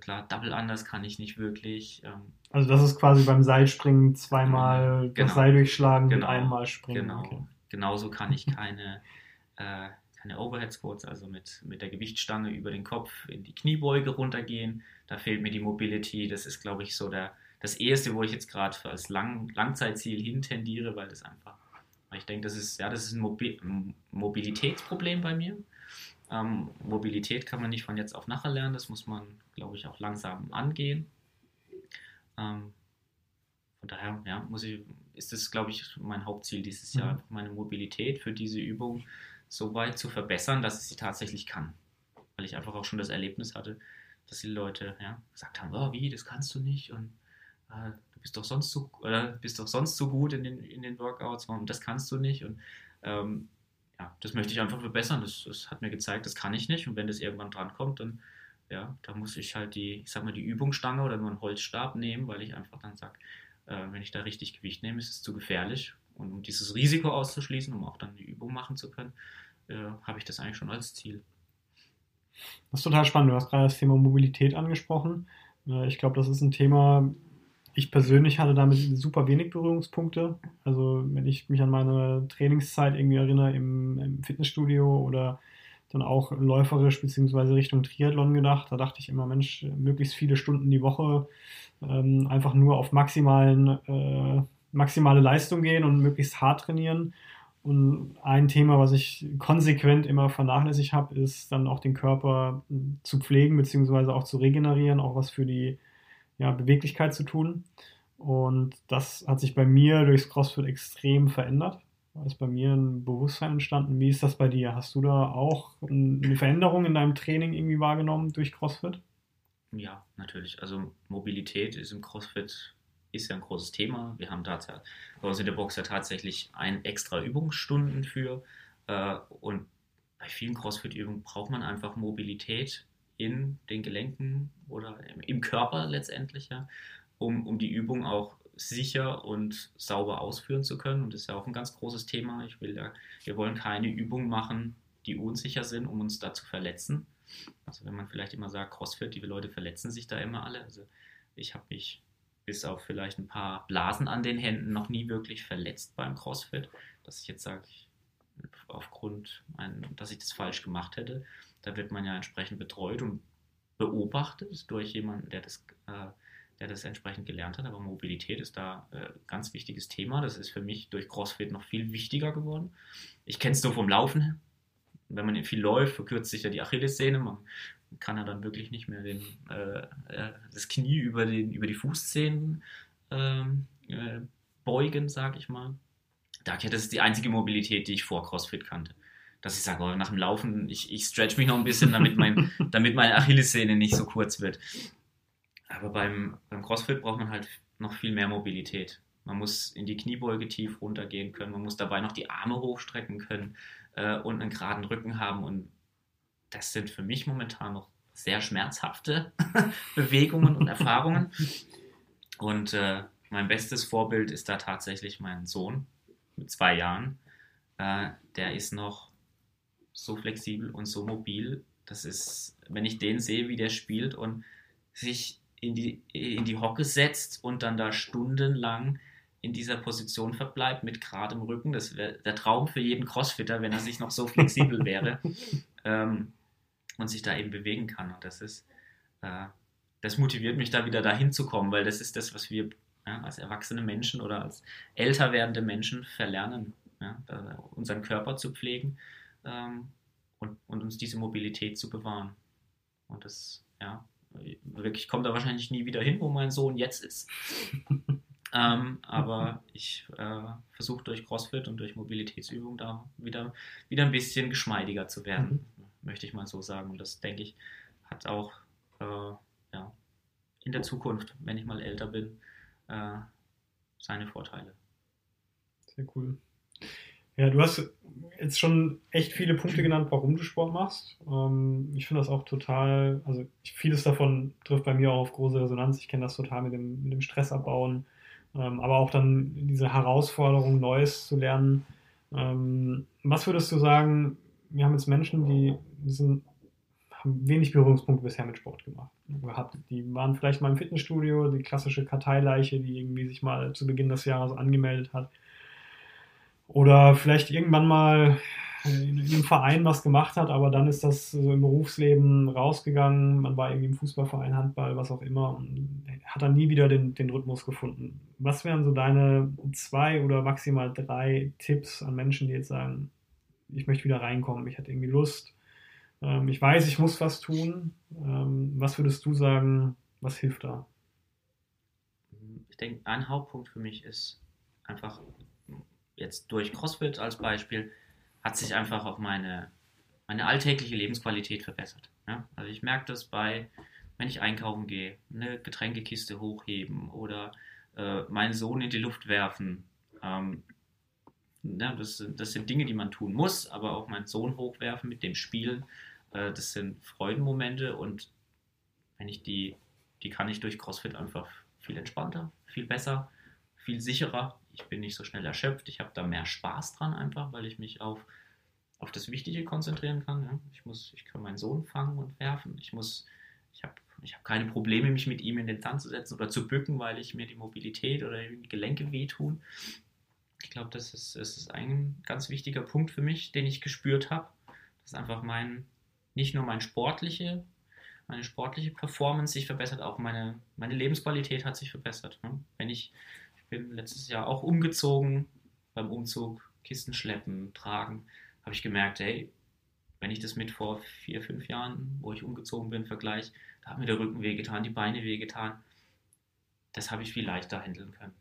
Klar, Double Anders kann ich nicht wirklich. Ähm, also das ist quasi beim Seilspringen zweimal genau, das Seil durchschlagen genau, und einmal springen. Genau. Okay. Genauso kann ich keine, äh, keine Overhead Squats, also mit, mit der Gewichtsstange über den Kopf in die Kniebeuge runtergehen. Da fehlt mir die Mobility. Das ist, glaube ich, so der, das erste, wo ich jetzt gerade als Lang, Langzeitziel hintendiere, weil das einfach, weil ich denke, das ist, ja, das ist ein Mobil Mobilitätsproblem bei mir. Ähm, Mobilität kann man nicht von jetzt auf nachher lernen, das muss man, glaube ich, auch langsam angehen. Ähm, von daher ja, muss ich, ist es, glaube ich, mein Hauptziel dieses Jahr, mhm. meine Mobilität für diese Übung so weit zu verbessern, dass ich sie tatsächlich kann. Weil ich einfach auch schon das Erlebnis hatte, dass die Leute ja, gesagt haben, oh, wie, das kannst du nicht und äh, du bist doch sonst so oder bist doch sonst so gut in den, in den Workouts, warum das kannst du nicht und ähm, ja, das möchte ich einfach verbessern. Das, das, hat mir gezeigt, das kann ich nicht. Und wenn das irgendwann dran kommt, dann, ja, da muss ich halt die, ich sag mal, die Übungsstange oder nur einen Holzstab nehmen, weil ich einfach dann sage, äh, wenn ich da richtig Gewicht nehme, ist es zu gefährlich. Und um dieses Risiko auszuschließen, um auch dann die Übung machen zu können, äh, habe ich das eigentlich schon als Ziel. Das ist total spannend. Du hast gerade das Thema Mobilität angesprochen. Äh, ich glaube, das ist ein Thema, ich persönlich hatte damit super wenig Berührungspunkte. Also wenn ich mich an meine Trainingszeit irgendwie erinnere im, im Fitnessstudio oder dann auch läuferisch beziehungsweise Richtung Triathlon gedacht, da dachte ich immer, Mensch, möglichst viele Stunden die Woche ähm, einfach nur auf maximalen, äh, maximale Leistung gehen und möglichst hart trainieren. Und ein Thema, was ich konsequent immer vernachlässigt habe, ist dann auch den Körper zu pflegen beziehungsweise auch zu regenerieren, auch was für die ja, Beweglichkeit zu tun. Und das hat sich bei mir durchs CrossFit extrem verändert. Da ist bei mir ein Bewusstsein entstanden. Wie ist das bei dir? Hast du da auch eine Veränderung in deinem Training irgendwie wahrgenommen durch CrossFit? Ja, natürlich. Also Mobilität ist im CrossFit ist ja ein großes Thema. Wir haben da bei uns in der Box ja tatsächlich ein extra Übungsstunden für. Äh, und bei vielen CrossFit-Übungen braucht man einfach Mobilität in den Gelenken oder im Körper letztendlich, ja, um, um die Übung auch sicher und sauber ausführen zu können. Und das ist ja auch ein ganz großes Thema. Ich will ja, wir wollen keine Übungen machen, die unsicher sind, um uns da zu verletzen. Also wenn man vielleicht immer sagt, CrossFit, die Leute verletzen sich da immer alle. Also ich habe mich bis auf vielleicht ein paar Blasen an den Händen noch nie wirklich verletzt beim CrossFit, dass ich jetzt sage, aufgrund, ein, dass ich das falsch gemacht hätte. Da wird man ja entsprechend betreut und beobachtet durch jemanden, der das, äh, der das entsprechend gelernt hat. Aber Mobilität ist da ein äh, ganz wichtiges Thema. Das ist für mich durch CrossFit noch viel wichtiger geworden. Ich kenne es nur vom Laufen. Wenn man viel läuft, verkürzt sich ja die Achillessehne. Man kann ja dann wirklich nicht mehr den, äh, äh das Knie über, den, über die Fußzehen ähm, äh, beugen, sage ich mal. Das ist die einzige Mobilität, die ich vor CrossFit kannte dass ich sage, oh, nach dem Laufen, ich, ich stretch mich noch ein bisschen, damit, mein, damit meine Achillessehne nicht so kurz wird. Aber beim, beim CrossFit braucht man halt noch viel mehr Mobilität. Man muss in die Kniebeuge tief runtergehen können, man muss dabei noch die Arme hochstrecken können äh, und einen geraden Rücken haben. Und das sind für mich momentan noch sehr schmerzhafte Bewegungen und Erfahrungen. Und äh, mein bestes Vorbild ist da tatsächlich mein Sohn mit zwei Jahren. Äh, der ist noch so flexibel und so mobil. Das ist, wenn ich den sehe, wie der spielt und sich in die, in die Hocke setzt und dann da stundenlang in dieser Position verbleibt mit geradem Rücken. Das wäre der Traum für jeden Crossfitter, wenn er sich noch so flexibel wäre ähm, und sich da eben bewegen kann. Und das ist, äh, das motiviert mich da wieder dahin zu kommen, weil das ist das, was wir ja, als erwachsene Menschen oder als älter werdende Menschen verlernen, ja, unseren Körper zu pflegen ähm, und, und uns diese Mobilität zu bewahren. Und das, ja, wirklich kommt da wahrscheinlich nie wieder hin, wo mein Sohn jetzt ist. ähm, aber ich äh, versuche durch CrossFit und durch Mobilitätsübungen da wieder, wieder ein bisschen geschmeidiger zu werden, mhm. möchte ich mal so sagen. Und das, denke ich, hat auch äh, ja, in der Zukunft, wenn ich mal älter bin, äh, seine Vorteile. Sehr cool. Ja, du hast jetzt schon echt viele Punkte genannt, warum du Sport machst. Ähm, ich finde das auch total, also vieles davon trifft bei mir auch auf große Resonanz. Ich kenne das total mit dem, mit dem Stress abbauen, ähm, aber auch dann diese Herausforderung, Neues zu lernen. Ähm, was würdest du sagen, wir haben jetzt Menschen, die sind, haben wenig Berührungspunkte bisher mit Sport gemacht. Gehabt. Die waren vielleicht mal im Fitnessstudio, die klassische Karteileiche, die irgendwie sich mal zu Beginn des Jahres angemeldet hat oder vielleicht irgendwann mal in, einem Verein was gemacht hat, aber dann ist das so im Berufsleben rausgegangen. Man war irgendwie im Fußballverein, Handball, was auch immer und hat dann nie wieder den, den Rhythmus gefunden. Was wären so deine zwei oder maximal drei Tipps an Menschen, die jetzt sagen, ich möchte wieder reinkommen, ich hatte irgendwie Lust, ähm, ich weiß, ich muss was tun. Ähm, was würdest du sagen, was hilft da? Ich denke, ein Hauptpunkt für mich ist einfach jetzt durch CrossFit als Beispiel, hat sich einfach auch meine, meine alltägliche Lebensqualität verbessert. Ja? Also ich merke das bei, wenn ich einkaufen gehe, eine Getränkekiste hochheben oder äh, meinen Sohn in die Luft werfen. Ähm, ja, das, das sind Dinge, die man tun muss, aber auch meinen Sohn hochwerfen mit dem Spielen, äh, das sind Freudenmomente und wenn ich die, die kann ich durch CrossFit einfach viel entspannter, viel besser, viel sicherer ich bin nicht so schnell erschöpft, ich habe da mehr Spaß dran einfach, weil ich mich auf, auf das Wichtige konzentrieren kann. Ja. Ich, muss, ich kann meinen Sohn fangen und werfen. Ich muss, ich habe ich hab keine Probleme, mich mit ihm in den Tanz zu setzen oder zu bücken, weil ich mir die Mobilität oder die Gelenke wehtun. Ich glaube, das ist, das ist ein ganz wichtiger Punkt für mich, den ich gespürt habe. Das ist einfach mein, nicht nur mein sportliche, meine sportliche Performance sich verbessert, auch meine, meine Lebensqualität hat sich verbessert. Ne. Wenn ich bin letztes Jahr auch umgezogen, beim Umzug Kisten schleppen, tragen, habe ich gemerkt, hey, wenn ich das mit vor vier, fünf Jahren, wo ich umgezogen bin, vergleiche, da hat mir der Rücken wehgetan, die Beine wehgetan. Das habe ich viel leichter handeln können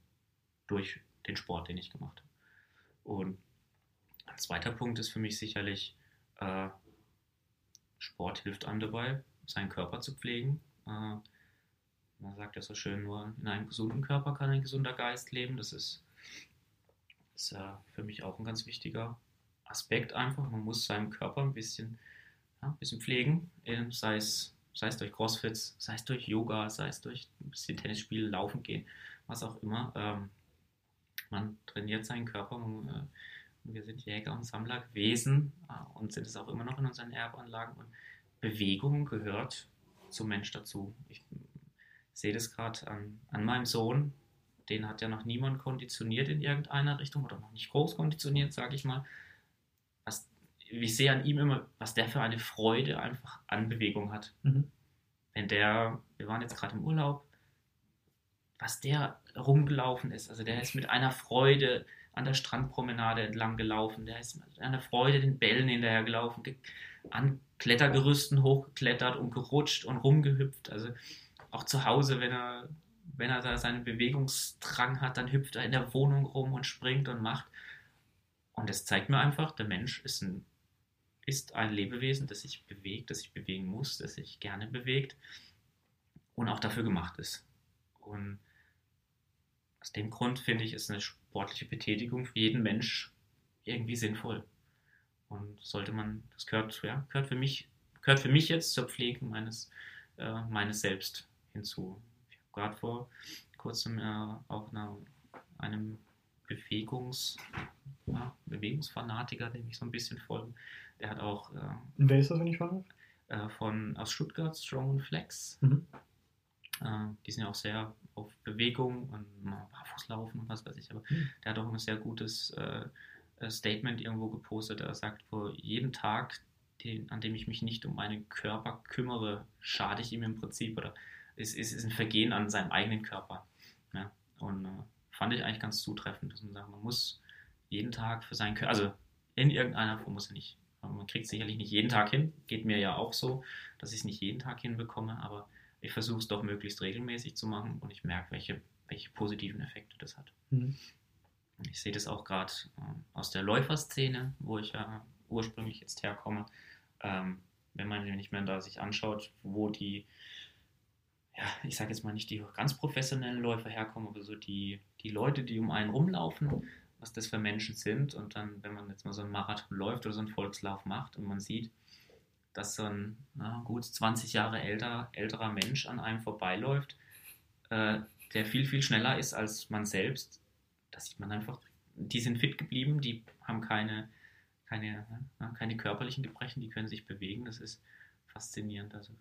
durch den Sport, den ich gemacht habe. Und ein zweiter Punkt ist für mich sicherlich, äh, Sport hilft einem dabei, seinen Körper zu pflegen. Äh, man sagt ja so schön, nur in einem gesunden Körper kann ein gesunder Geist leben. Das ist, ist äh, für mich auch ein ganz wichtiger Aspekt einfach. Man muss seinem Körper ein bisschen, ja, ein bisschen pflegen, ähm, sei es, sei es durch Crossfits, sei es durch Yoga, sei es durch ein bisschen Tennis spielen, laufen gehen, was auch immer. Ähm, man trainiert seinen Körper. Man, äh, wir sind Jäger und Sammlerwesen äh, und sind es auch immer noch in unseren Erbanlagen. Und Bewegung gehört zum Mensch dazu. Ich sehe das gerade an, an meinem Sohn. Den hat ja noch niemand konditioniert in irgendeiner Richtung oder noch nicht groß konditioniert, sage ich mal. Was, ich sehe an ihm immer, was der für eine Freude einfach an Bewegung hat. Mhm. Wenn der, wir waren jetzt gerade im Urlaub, was der rumgelaufen ist. Also der ist mit einer Freude an der Strandpromenade entlang gelaufen, der ist mit einer Freude den Bällen hinterher gelaufen, an Klettergerüsten hochgeklettert und gerutscht und rumgehüpft. Also auch zu Hause, wenn er, wenn er da seinen Bewegungsdrang hat, dann hüpft er in der Wohnung rum und springt und macht. Und das zeigt mir einfach, der Mensch ist ein, ist ein Lebewesen, das sich bewegt, das sich bewegen muss, das sich gerne bewegt und auch dafür gemacht ist. Und aus dem Grund finde ich, ist eine sportliche Betätigung für jeden Mensch irgendwie sinnvoll. Und sollte man, das gehört, ja, gehört für mich, gehört für mich jetzt zur Pflege meines, äh, meines Selbst hinzu. Ich habe gerade vor kurzem äh, auch eine, einem Bewegungs, ja, Bewegungsfanatiker, dem ich so ein bisschen folge. Der hat auch. Äh, Wer ist das, wenn ich frage? Äh, von aus Stuttgart, Strong and Flex. Mhm. Äh, die sind ja auch sehr auf Bewegung und Barfußlaufen und was weiß ich, aber mhm. der hat auch ein sehr gutes äh, Statement irgendwo gepostet. Er sagt, vor jedem Tag, den, an dem ich mich nicht um meinen Körper kümmere, schade ich ihm im Prinzip oder es ist, ist ein Vergehen an seinem eigenen Körper. Ja? Und äh, fand ich eigentlich ganz zutreffend, dass man sagt, man muss jeden Tag für seinen Körper, also in irgendeiner Form muss er nicht, man kriegt sicherlich nicht jeden Tag hin, geht mir ja auch so, dass ich es nicht jeden Tag hinbekomme, aber ich versuche es doch möglichst regelmäßig zu machen und ich merke, welche, welche positiven Effekte das hat. Mhm. Ich sehe das auch gerade äh, aus der Läuferszene, wo ich ja ursprünglich jetzt herkomme. Ähm, wenn man nicht mehr da sich anschaut, wo die, ja, ich sage jetzt mal nicht die ganz professionellen Läufer herkommen, aber so die, die Leute, die um einen rumlaufen, was das für Menschen sind. Und dann, wenn man jetzt mal so einen Marathon läuft oder so einen Volkslauf macht und man sieht, dass so ein na, gut 20 Jahre älter, älterer Mensch an einem vorbeiläuft, äh, der viel, viel schneller ist als man selbst. Da sieht man einfach, die sind fit geblieben, die haben keine, keine, na, keine körperlichen Gebrechen, die können sich bewegen. Das ist faszinierend. Also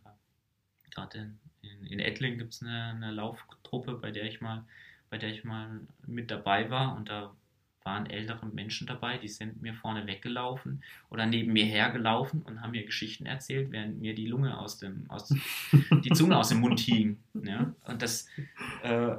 gerade in, in, in Ettling gibt es eine, eine Lauftruppe, bei der ich mal bei der ich mal mit dabei war und da waren ältere Menschen dabei, die sind mir vorne weggelaufen oder neben mir hergelaufen und haben mir Geschichten erzählt, während mir die Lunge aus dem, aus, die Zunge aus dem Mund hing. Ja? Und das äh,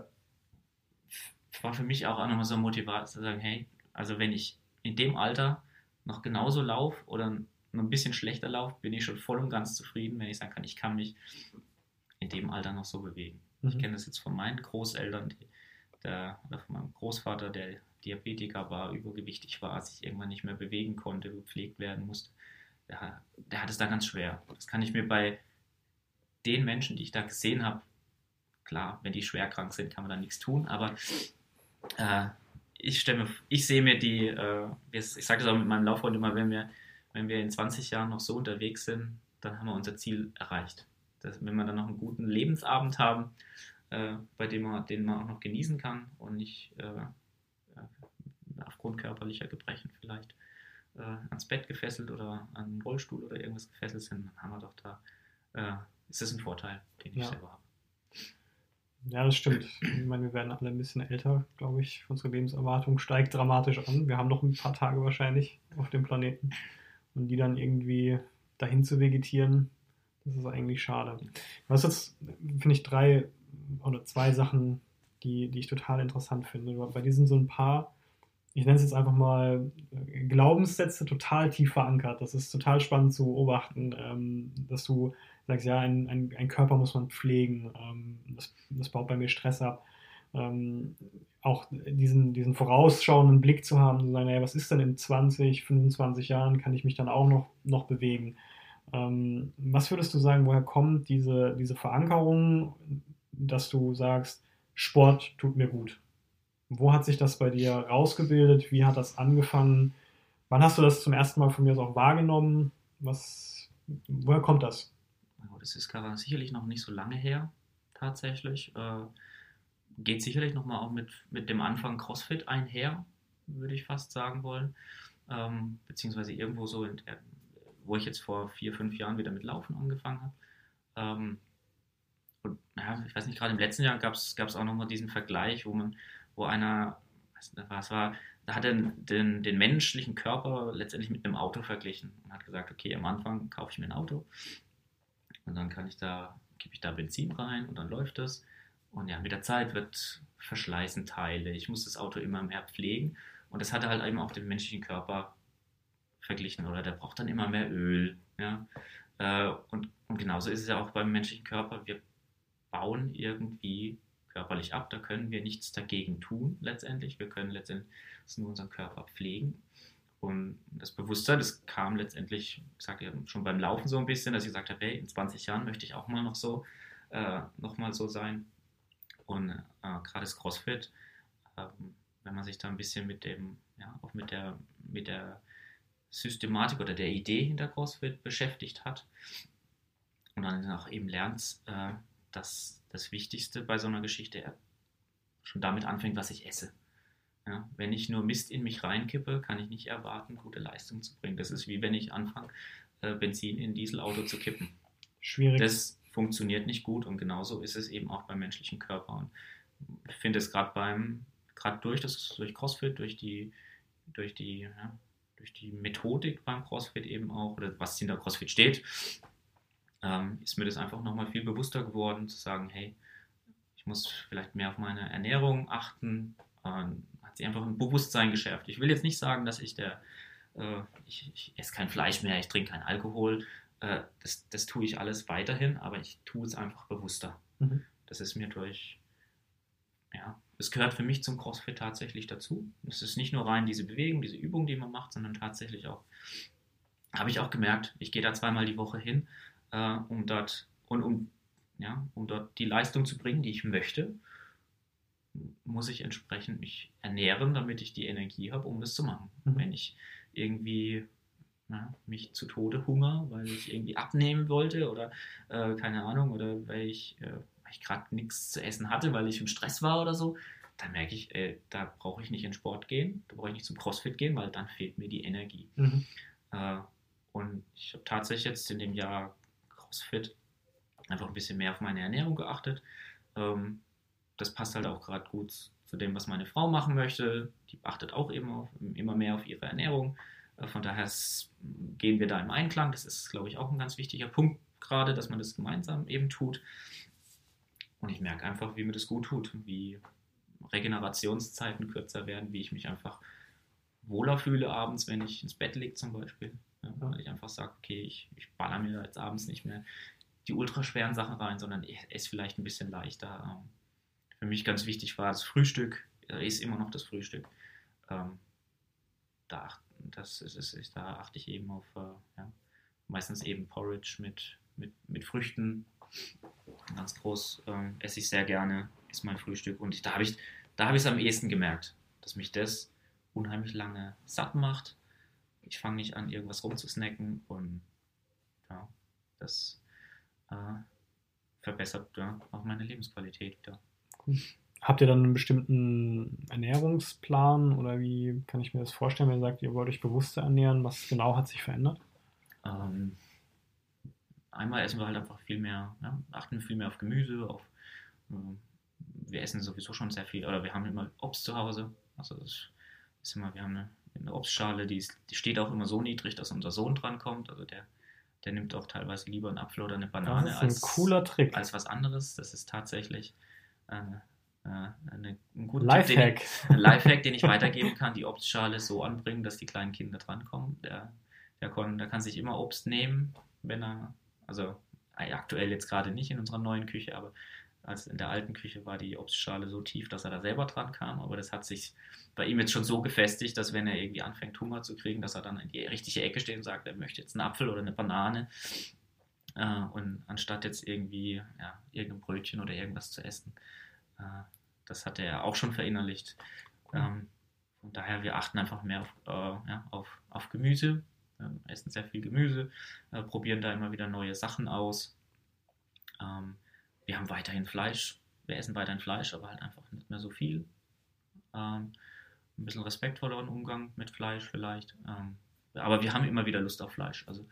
war für mich auch nochmal so Motivator zu sagen, hey, also wenn ich in dem Alter noch genauso laufe oder nur ein bisschen schlechter laufe, bin ich schon voll und ganz zufrieden, wenn ich sagen kann, ich kann mich in dem Alter noch so bewegen. Mhm. Ich kenne das jetzt von meinen Großeltern, die, der, oder von meinem Großvater, der Diabetiker war, übergewichtig war, sich irgendwann nicht mehr bewegen konnte, gepflegt werden musste, der, der hat es da ganz schwer. Das kann ich mir bei den Menschen, die ich da gesehen habe, klar, wenn die schwer krank sind, kann man da nichts tun, aber äh, ich, stelle, ich sehe mir die, äh, ich sage das auch mit meinem Laufhund immer, wenn wir, wenn wir in 20 Jahren noch so unterwegs sind, dann haben wir unser Ziel erreicht. Das, wenn wir dann noch einen guten Lebensabend haben, äh, bei dem man, den man auch noch genießen kann und nicht äh, aufgrund körperlicher Gebrechen vielleicht äh, ans Bett gefesselt oder an einen Rollstuhl oder irgendwas gefesselt sind, dann haben wir doch da, äh, ist das ein Vorteil, den ich ja. selber habe. Ja, das stimmt. Ich meine, wir werden alle ein bisschen älter, glaube ich. Unsere Lebenserwartung steigt dramatisch an. Wir haben noch ein paar Tage wahrscheinlich auf dem Planeten. Und die dann irgendwie dahin zu vegetieren, das ist eigentlich schade. Hast jetzt, finde ich, drei oder zwei Sachen, die, die ich total interessant finde. Bei dir sind so ein paar ich nenne es jetzt einfach mal äh, Glaubenssätze total tief verankert. Das ist total spannend zu beobachten, ähm, dass du sagst, ja, ein, ein, ein Körper muss man pflegen. Ähm, das, das, baut bei mir Stress ab. Ähm, auch diesen, diesen vorausschauenden Blick zu haben, zu sagen, naja, was ist denn in 20, 25 Jahren, kann ich mich dann auch noch, noch bewegen? Ähm, was würdest du sagen, woher kommt diese, diese Verankerung, dass du sagst, Sport tut mir gut? Wo hat sich das bei dir rausgebildet? Wie hat das angefangen? Wann hast du das zum ersten Mal von mir auch wahrgenommen? Was, woher kommt das? Das ist sicherlich noch nicht so lange her, tatsächlich. Äh, geht sicherlich nochmal auch mit, mit dem Anfang CrossFit einher, würde ich fast sagen wollen. Ähm, beziehungsweise irgendwo so, in, wo ich jetzt vor vier, fünf Jahren wieder mit Laufen angefangen habe. Ähm, und ja, ich weiß nicht, gerade im letzten Jahr gab es auch nochmal diesen Vergleich, wo man, wo einer, was war, da hat er den, den menschlichen Körper letztendlich mit einem Auto verglichen und hat gesagt, okay, am Anfang kaufe ich mir ein Auto und dann kann ich da, gebe ich da Benzin rein und dann läuft es. Und ja, mit der Zeit wird verschleißen Teile. Ich muss das Auto immer mehr pflegen. Und das hat er halt eben auch den menschlichen Körper verglichen. Oder der braucht dann immer mehr Öl. Ja? Äh, und, und genauso ist es ja auch beim menschlichen Körper. Wir bauen irgendwie körperlich ab. Da können wir nichts dagegen tun, letztendlich. Wir können letztendlich nur unseren Körper pflegen. Und das Bewusstsein, das kam letztendlich, ich sage ja schon beim Laufen so ein bisschen, dass ich gesagt habe, hey, in 20 Jahren möchte ich auch mal noch so, äh, noch mal so sein. Und äh, gerade das CrossFit, äh, wenn man sich da ein bisschen mit dem, ja, auch mit der, mit der Systematik oder der Idee hinter CrossFit beschäftigt hat und dann auch eben lernt, äh, dass das Wichtigste bei so einer Geschichte schon damit anfängt, was ich esse. Ja, wenn ich nur Mist in mich reinkippe, kann ich nicht erwarten, gute Leistung zu bringen. Das ist wie wenn ich anfange, äh, Benzin in ein Dieselauto zu kippen. Schwierig. Das funktioniert nicht gut und genauso ist es eben auch beim menschlichen Körper. Und ich finde es gerade beim, gerade durch das, durch CrossFit, durch die, durch die, ja, durch die Methodik beim CrossFit eben auch, oder was hinter CrossFit steht, ähm, ist mir das einfach nochmal viel bewusster geworden, zu sagen, hey, ich muss vielleicht mehr auf meine Ernährung achten. Ähm, hat sich einfach ein Bewusstsein geschärft. Ich will jetzt nicht sagen, dass ich der, äh, ich, ich esse kein Fleisch mehr, ich trinke keinen Alkohol, äh, das, das tue ich alles weiterhin, aber ich tue es einfach bewusster. Mhm. Das ist mir durch, es gehört für mich zum CrossFit tatsächlich dazu. Es ist nicht nur rein diese Bewegung, diese Übung, die man macht, sondern tatsächlich auch, habe ich auch gemerkt, ich gehe da zweimal die Woche hin, äh, um dort, und um, ja, um dort die Leistung zu bringen, die ich möchte, muss ich entsprechend mich ernähren, damit ich die Energie habe, um das zu machen. Mhm. Wenn ich irgendwie na, mich zu Tode Hunger, weil ich irgendwie abnehmen wollte oder äh, keine Ahnung, oder weil ich, äh, ich gerade nichts zu essen hatte, weil ich im Stress war oder so, dann merke ich, äh, da brauche ich nicht in Sport gehen, da brauche ich nicht zum CrossFit gehen, weil dann fehlt mir die Energie. Mhm. Äh, und ich habe tatsächlich jetzt in dem Jahr CrossFit einfach ein bisschen mehr auf meine Ernährung geachtet. Ähm, das passt halt auch gerade gut zu dem, was meine Frau machen möchte. Die achtet auch auf, immer mehr auf ihre Ernährung. Äh, von daher gehen wir da im Einklang. Das ist, glaube ich, auch ein ganz wichtiger Punkt gerade, dass man das gemeinsam eben tut. Und ich merke einfach, wie mir das gut tut, wie Regenerationszeiten kürzer werden, wie ich mich einfach wohler fühle abends, wenn ich ins Bett liege zum Beispiel. Ja, weil ich einfach sage, okay, ich, ich baller mir jetzt abends nicht mehr die ultraschweren Sachen rein, sondern ich esse vielleicht ein bisschen leichter. Ähm. Für mich ganz wichtig war das Frühstück, ist immer noch das Frühstück. Ähm, da das ist, ist, da achte ich eben auf äh, ja, meistens eben Porridge mit, mit, mit Früchten. Ganz groß ähm, esse ich sehr gerne, ist mein Frühstück. Und ich, da habe ich da ich es am ehesten gemerkt, dass mich das unheimlich lange satt macht. Ich fange nicht an, irgendwas rumzusnacken und ja, das äh, verbessert ja, auch meine Lebensqualität wieder. Cool. Habt ihr dann einen bestimmten Ernährungsplan oder wie kann ich mir das vorstellen, wenn ihr sagt, ihr wollt euch bewusster ernähren? Was genau hat sich verändert? Ähm, einmal essen wir halt einfach viel mehr, ja, achten viel mehr auf Gemüse, auf äh, wir essen sowieso schon sehr viel, oder wir haben immer Obst zu Hause. Also das ist immer, wir haben eine, eine Obstschale, die, ist, die steht auch immer so niedrig, dass unser Sohn drankommt. Also der, der nimmt auch teilweise lieber einen Apfel oder eine Banane das ist ein als, cooler Trick. als was anderes. Das ist tatsächlich eine, eine, ein guter Lifehack. Tipp, den, ein Lifehack, den ich weitergeben kann, die Obstschale so anbringen, dass die kleinen Kinder drankommen. Der, der, kann, der kann sich immer Obst nehmen, wenn er, also aktuell jetzt gerade nicht in unserer neuen Küche, aber als in der alten Küche war die Obstschale so tief, dass er da selber dran kam. Aber das hat sich bei ihm jetzt schon so gefestigt, dass wenn er irgendwie anfängt, Hunger zu kriegen, dass er dann in die richtige Ecke steht und sagt, er möchte jetzt einen Apfel oder eine Banane. Äh, und anstatt jetzt irgendwie ja, irgendein Brötchen oder irgendwas zu essen, äh, das hat er auch schon verinnerlicht. Ähm, von daher, wir achten einfach mehr auf, äh, ja, auf, auf Gemüse, ähm, essen sehr viel Gemüse, äh, probieren da immer wieder neue Sachen aus. Ähm, wir haben weiterhin Fleisch, wir essen weiterhin Fleisch, aber halt einfach nicht mehr so viel. Ähm, ein bisschen respektvolleren Umgang mit Fleisch vielleicht. Ähm, aber wir haben immer wieder Lust auf Fleisch. Also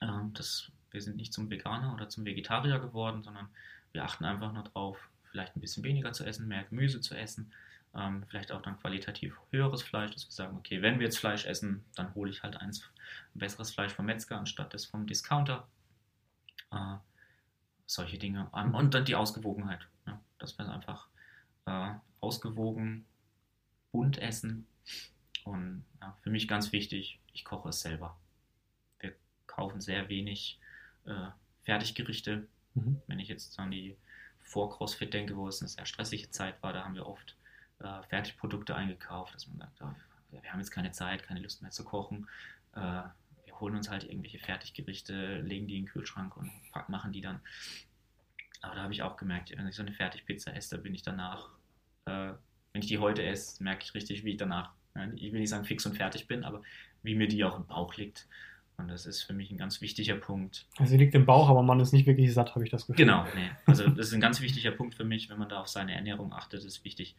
ähm, das, wir sind nicht zum Veganer oder zum Vegetarier geworden, sondern wir achten einfach nur drauf, vielleicht ein bisschen weniger zu essen, mehr Gemüse zu essen, ähm, vielleicht auch dann qualitativ höheres Fleisch, dass wir sagen, okay, wenn wir jetzt Fleisch essen, dann hole ich halt eins, ein besseres Fleisch vom Metzger anstatt des vom Discounter. Äh, solche Dinge. Ähm, und dann die Ausgewogenheit, ja, dass wir einfach äh, ausgewogen, bunt essen. Und ja, für mich ganz wichtig, ich koche es selber. Wir kaufen sehr wenig äh, Fertiggerichte. Mhm. Wenn ich jetzt an die vor-CrossFit denke, wo es eine sehr stressige Zeit war, da haben wir oft äh, Fertigprodukte eingekauft, dass man sagt, oh, wir haben jetzt keine Zeit, keine Lust mehr zu kochen. Äh, wir holen uns halt irgendwelche Fertiggerichte, legen die in den Kühlschrank und machen die dann. Aber da habe ich auch gemerkt, wenn ich so eine Fertigpizza esse, da bin ich danach, äh, wenn ich die heute esse, merke ich richtig, wie ich danach, ich will nicht sagen fix und fertig bin, aber wie mir die auch im Bauch liegt. Und das ist für mich ein ganz wichtiger Punkt. Also sie liegt im Bauch, aber man ist nicht wirklich satt, habe ich das Gefühl. Genau, nee. Also das ist ein ganz wichtiger Punkt für mich, wenn man da auf seine Ernährung achtet, ist wichtig,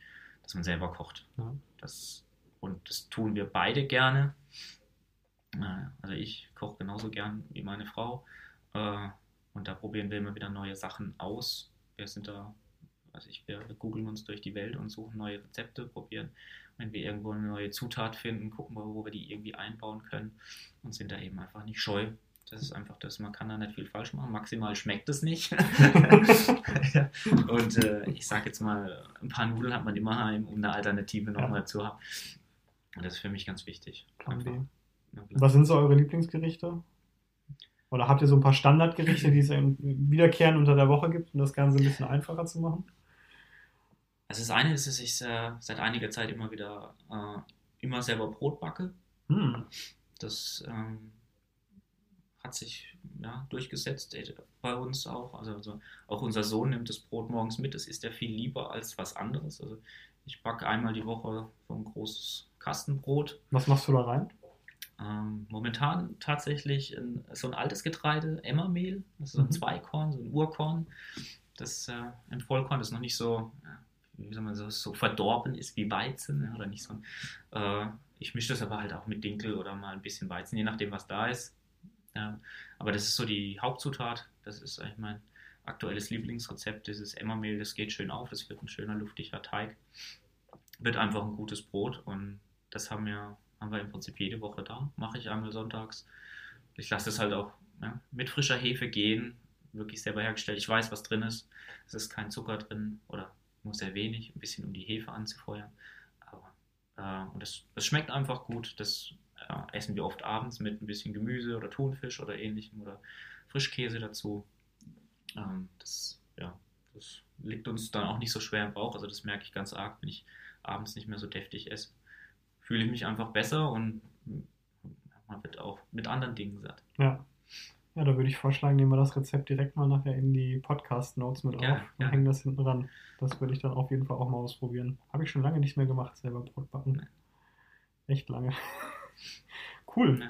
dass man selber kocht. Ja. Das, und das tun wir beide gerne. Also ich koche genauso gern wie meine Frau. Äh, und da probieren wir immer wieder neue Sachen aus. Wir sind da, also ich, wir googeln uns durch die Welt und suchen neue Rezepte, probieren, wenn wir irgendwo eine neue Zutat finden, gucken wir, wo wir die irgendwie einbauen können und sind da eben einfach nicht scheu. Das ist einfach das, man kann da nicht viel falsch machen. Maximal schmeckt es nicht. und äh, ich sage jetzt mal, ein paar Nudeln hat man immer heim, um eine Alternative nochmal ja. zu haben. Und das ist für mich ganz wichtig. Was sind so eure Lieblingsgerichte? Oder habt ihr so ein paar Standardgerichte, die es wiederkehren unter der Woche gibt, um das Ganze ein bisschen einfacher zu machen? Also das eine ist, dass ich äh, seit einiger Zeit immer wieder äh, immer selber Brot backe. Hm. Das ähm, hat sich ja, durchgesetzt äh, bei uns auch. Also, also, auch unser Sohn nimmt das Brot morgens mit. Das ist ja viel lieber als was anderes. Also ich backe einmal die Woche so ein großes Kastenbrot. Was machst du da rein? Ähm, momentan tatsächlich ein, so ein altes Getreide, Emmermehl, also so ein mhm. Zweikorn, so ein Urkorn. Das äh, ein Vollkorn, das noch nicht so, wie soll man so, so verdorben ist wie Weizen oder nicht so. Äh, ich mische das aber halt auch mit Dinkel oder mal ein bisschen Weizen, je nachdem, was da ist. Aber das ist so die Hauptzutat. Das ist eigentlich mein aktuelles Lieblingsrezept. Dieses Emmermehl, das geht schön auf. Das wird ein schöner, luftiger Teig. Wird einfach ein gutes Brot und das haben wir haben wir im Prinzip jede Woche da. Mache ich einmal sonntags. Ich lasse es halt auch ja, mit frischer Hefe gehen, wirklich selber hergestellt. Ich weiß, was drin ist. Es ist kein Zucker drin oder nur sehr wenig, ein bisschen um die Hefe anzufeuern. Aber, äh, und das, das schmeckt einfach gut. Das äh, essen wir oft abends mit ein bisschen Gemüse oder Thunfisch oder ähnlichem oder Frischkäse dazu. Ähm, das, ja, das liegt uns dann auch nicht so schwer im Bauch. Also das merke ich ganz arg, wenn ich abends nicht mehr so deftig esse fühle ich mich einfach besser und man wird auch mit anderen Dingen satt. Ja. Ja, da würde ich vorschlagen, nehmen wir das Rezept direkt mal nachher in die Podcast-Notes mit ja, auf und ja. hängen das hinten ran. Das würde ich dann auf jeden Fall auch mal ausprobieren. Habe ich schon lange nicht mehr gemacht, selber Brot backen. Echt lange. Cool. Nee.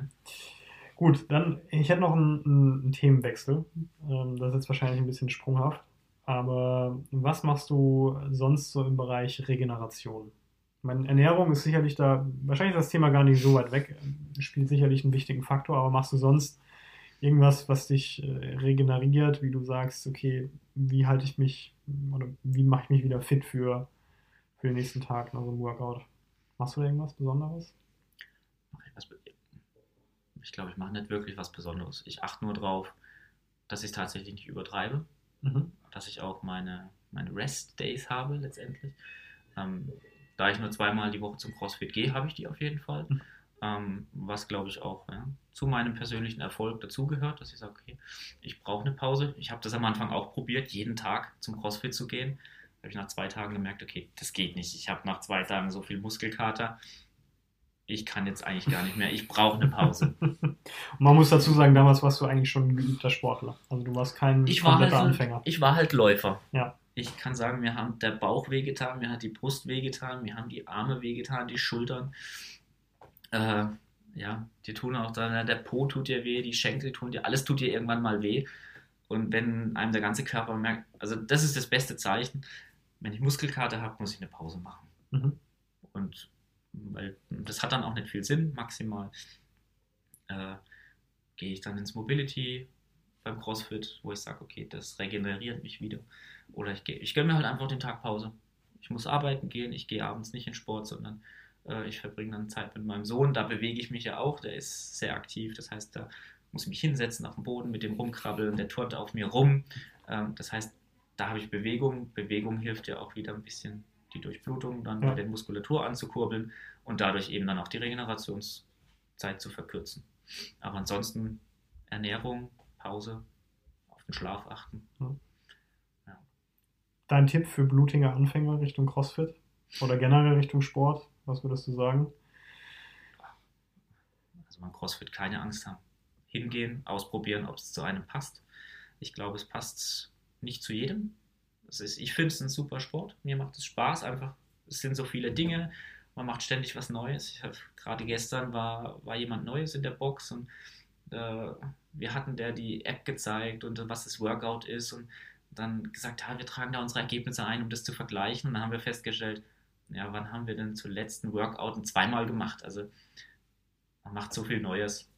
Gut, dann, ich hätte noch einen, einen Themenwechsel. Ähm, das ist jetzt wahrscheinlich ein bisschen sprunghaft. Aber was machst du sonst so im Bereich Regeneration? meine, Ernährung ist sicherlich da, wahrscheinlich ist das Thema gar nicht so weit weg, spielt sicherlich einen wichtigen Faktor, aber machst du sonst irgendwas, was dich äh, regeneriert, wie du sagst, okay, wie halte ich mich oder wie mache ich mich wieder fit für, für den nächsten Tag nach so einem Workout? Machst du da irgendwas Besonderes? Ich glaube, ich mache nicht wirklich was Besonderes. Ich achte nur darauf, dass ich es tatsächlich nicht übertreibe, mhm. dass ich auch meine, meine Rest-Days habe letztendlich. Ähm, da ich nur zweimal die Woche zum CrossFit gehe, habe ich die auf jeden Fall. Mhm. Ähm, was glaube ich auch ja, zu meinem persönlichen Erfolg dazugehört, dass ich sage, okay, ich brauche eine Pause. Ich habe das am Anfang auch probiert, jeden Tag zum CrossFit zu gehen. Da habe ich nach zwei Tagen gemerkt, okay, das geht nicht. Ich habe nach zwei Tagen so viel Muskelkater. Ich kann jetzt eigentlich gar nicht mehr. Ich brauche eine Pause. man muss dazu sagen, damals warst du eigentlich schon ein geübter Sportler. Also du warst kein ich war halt, Anfänger. Ich war halt Läufer. Ja. ich kann sagen, mir haben der Bauch wehgetan, mir hat die Brust wehgetan, mir haben die Arme wehgetan, die Schultern. Äh, ja, die tun auch dann, der Po tut dir weh, die Schenkel tun dir, alles tut dir irgendwann mal weh. Und wenn einem der ganze Körper merkt, also das ist das beste Zeichen, wenn ich Muskelkater habe, muss ich eine Pause machen. Mhm. Und weil das hat dann auch nicht viel Sinn, maximal äh, gehe ich dann ins Mobility beim CrossFit, wo ich sage, okay, das regeneriert mich wieder. Oder ich, ich gönne mir halt einfach den Tag Pause. Ich muss arbeiten gehen, ich gehe abends nicht in Sport, sondern äh, ich verbringe dann Zeit mit meinem Sohn. Da bewege ich mich ja auch, der ist sehr aktiv. Das heißt, da muss ich mich hinsetzen auf dem Boden mit dem rumkrabbeln, der turnt auf mir rum. Ähm, das heißt, da habe ich Bewegung. Bewegung hilft ja auch wieder ein bisschen die Durchblutung dann ja. bei der Muskulatur anzukurbeln und dadurch eben dann auch die Regenerationszeit zu verkürzen. Aber ansonsten Ernährung, Pause, auf den Schlaf achten. Ja. Ja. Dein Tipp für blutige Anfänger Richtung CrossFit oder generell Richtung Sport, was würdest du sagen? Also man CrossFit keine Angst haben. Hingehen, ausprobieren, ob es zu einem passt. Ich glaube, es passt nicht zu jedem. Ist, ich finde es ein super Sport. Mir macht es Spaß einfach. Es sind so viele Dinge. Man macht ständig was Neues. Gerade gestern war, war jemand Neues in der Box und äh, wir hatten der die App gezeigt und was das Workout ist und dann gesagt, ja, wir tragen da unsere Ergebnisse ein, um das zu vergleichen. Und dann haben wir festgestellt, ja, wann haben wir denn zuletzt ein Workout zweimal gemacht? Also man macht so viel Neues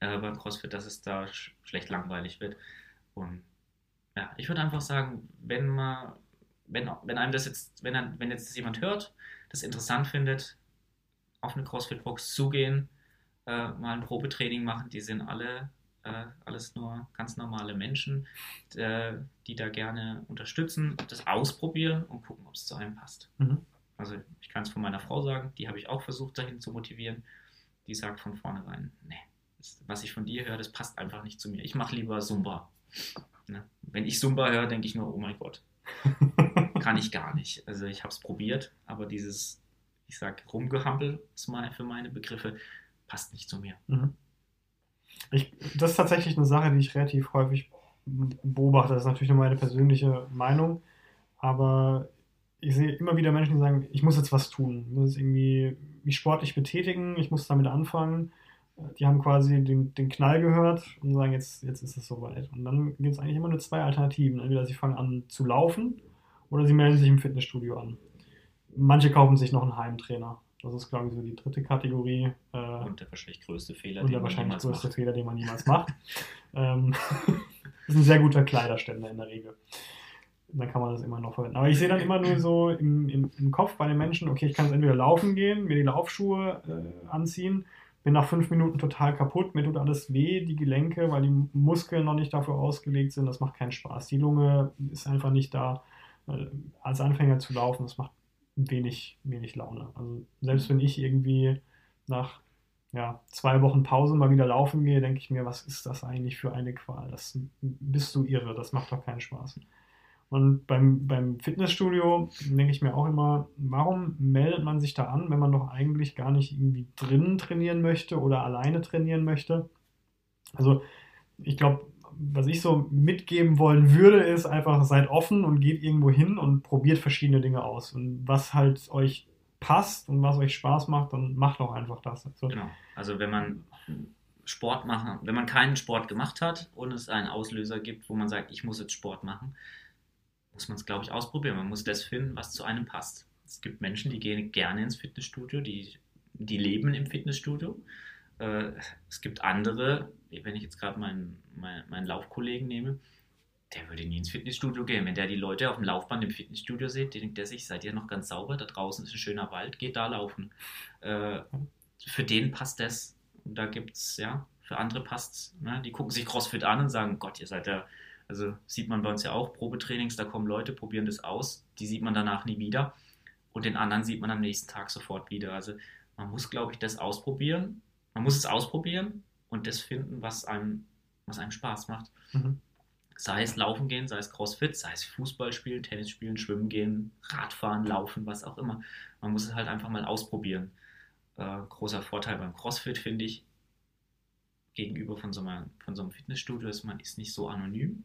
äh, beim CrossFit, dass es da sch schlecht langweilig wird. Und ja, ich würde einfach sagen, wenn man, wenn, wenn einem das jetzt, wenn, wenn jetzt jemand hört, das interessant findet, auf eine CrossFit-Box zugehen, äh, mal ein Probetraining machen, die sind alle äh, alles nur ganz normale Menschen, äh, die da gerne unterstützen, das ausprobieren und gucken, ob es zu einem passt. Mhm. Also ich kann es von meiner Frau sagen, die habe ich auch versucht dahin zu motivieren. Die sagt von vornherein, nee, das, was ich von dir höre, das passt einfach nicht zu mir. Ich mache lieber Zumba. Ne? Wenn ich Zumba höre, denke ich nur, oh mein Gott, kann ich gar nicht. Also ich habe es probiert, aber dieses, ich sage, Rumgehampel für meine Begriffe passt nicht zu mir. Mhm. Ich, das ist tatsächlich eine Sache, die ich relativ häufig beobachte. Das ist natürlich nur meine persönliche Meinung, aber ich sehe immer wieder Menschen, die sagen, ich muss jetzt was tun, ich muss irgendwie mich sportlich betätigen, ich muss damit anfangen die haben quasi den, den Knall gehört und sagen, jetzt, jetzt ist es soweit. Und dann gibt es eigentlich immer nur zwei Alternativen. Entweder sie fangen an zu laufen oder sie melden sich im Fitnessstudio an. Manche kaufen sich noch einen Heimtrainer. Das ist, glaube ich, so die dritte Kategorie. Äh, und der wahrscheinlich größte Fehler, den der wahrscheinlich größte macht. Fehler, den man niemals macht. ähm, ist ein sehr guter Kleiderständer in der Regel. Dann kann man das immer noch verwenden. Aber ich sehe dann immer nur so im, im, im Kopf bei den Menschen, okay, ich kann jetzt entweder laufen gehen, mir die Laufschuhe äh, anziehen bin nach fünf Minuten total kaputt, mir tut alles weh, die Gelenke, weil die Muskeln noch nicht dafür ausgelegt sind, das macht keinen Spaß. Die Lunge ist einfach nicht da, als Anfänger zu laufen, das macht wenig, wenig Laune. Also selbst wenn ich irgendwie nach ja, zwei Wochen Pause mal wieder laufen gehe, denke ich mir, was ist das eigentlich für eine Qual? Das bist du irre, das macht doch keinen Spaß. Und beim, beim Fitnessstudio denke ich mir auch immer, warum meldet man sich da an, wenn man doch eigentlich gar nicht irgendwie drinnen trainieren möchte oder alleine trainieren möchte? Also ich glaube, was ich so mitgeben wollen würde, ist einfach, seid offen und geht irgendwo hin und probiert verschiedene Dinge aus. Und was halt euch passt und was euch Spaß macht, dann macht auch einfach das. Also, genau. Also wenn man Sport machen, wenn man keinen Sport gemacht hat und es einen Auslöser gibt, wo man sagt, ich muss jetzt Sport machen, muss man es, glaube ich, ausprobieren. Man muss das finden, was zu einem passt. Es gibt Menschen, die gehen gerne ins Fitnessstudio, die, die leben im Fitnessstudio. Äh, es gibt andere, wenn ich jetzt gerade meinen, meinen, meinen Laufkollegen nehme, der würde nie ins Fitnessstudio gehen. Wenn der die Leute auf dem Laufband im Fitnessstudio sieht, denkt der sich, seid ihr noch ganz sauber, da draußen ist ein schöner Wald, geht da laufen. Äh, für den passt das. Und da gibt es, ja, für andere passt es. Ne? Die gucken sich CrossFit an und sagen, Gott, ihr seid ja also sieht man bei uns ja auch, Probetrainings, da kommen Leute, probieren das aus, die sieht man danach nie wieder und den anderen sieht man am nächsten Tag sofort wieder. Also man muss, glaube ich, das ausprobieren. Man muss es ausprobieren und das finden, was einem, was einem Spaß macht. Mhm. Sei es Laufen gehen, sei es Crossfit, sei es Fußball spielen, Tennis spielen, Schwimmen gehen, Radfahren, Laufen, was auch immer. Man muss es halt einfach mal ausprobieren. Äh, großer Vorteil beim Crossfit finde ich, gegenüber von so, einem, von so einem Fitnessstudio ist, man ist nicht so anonym.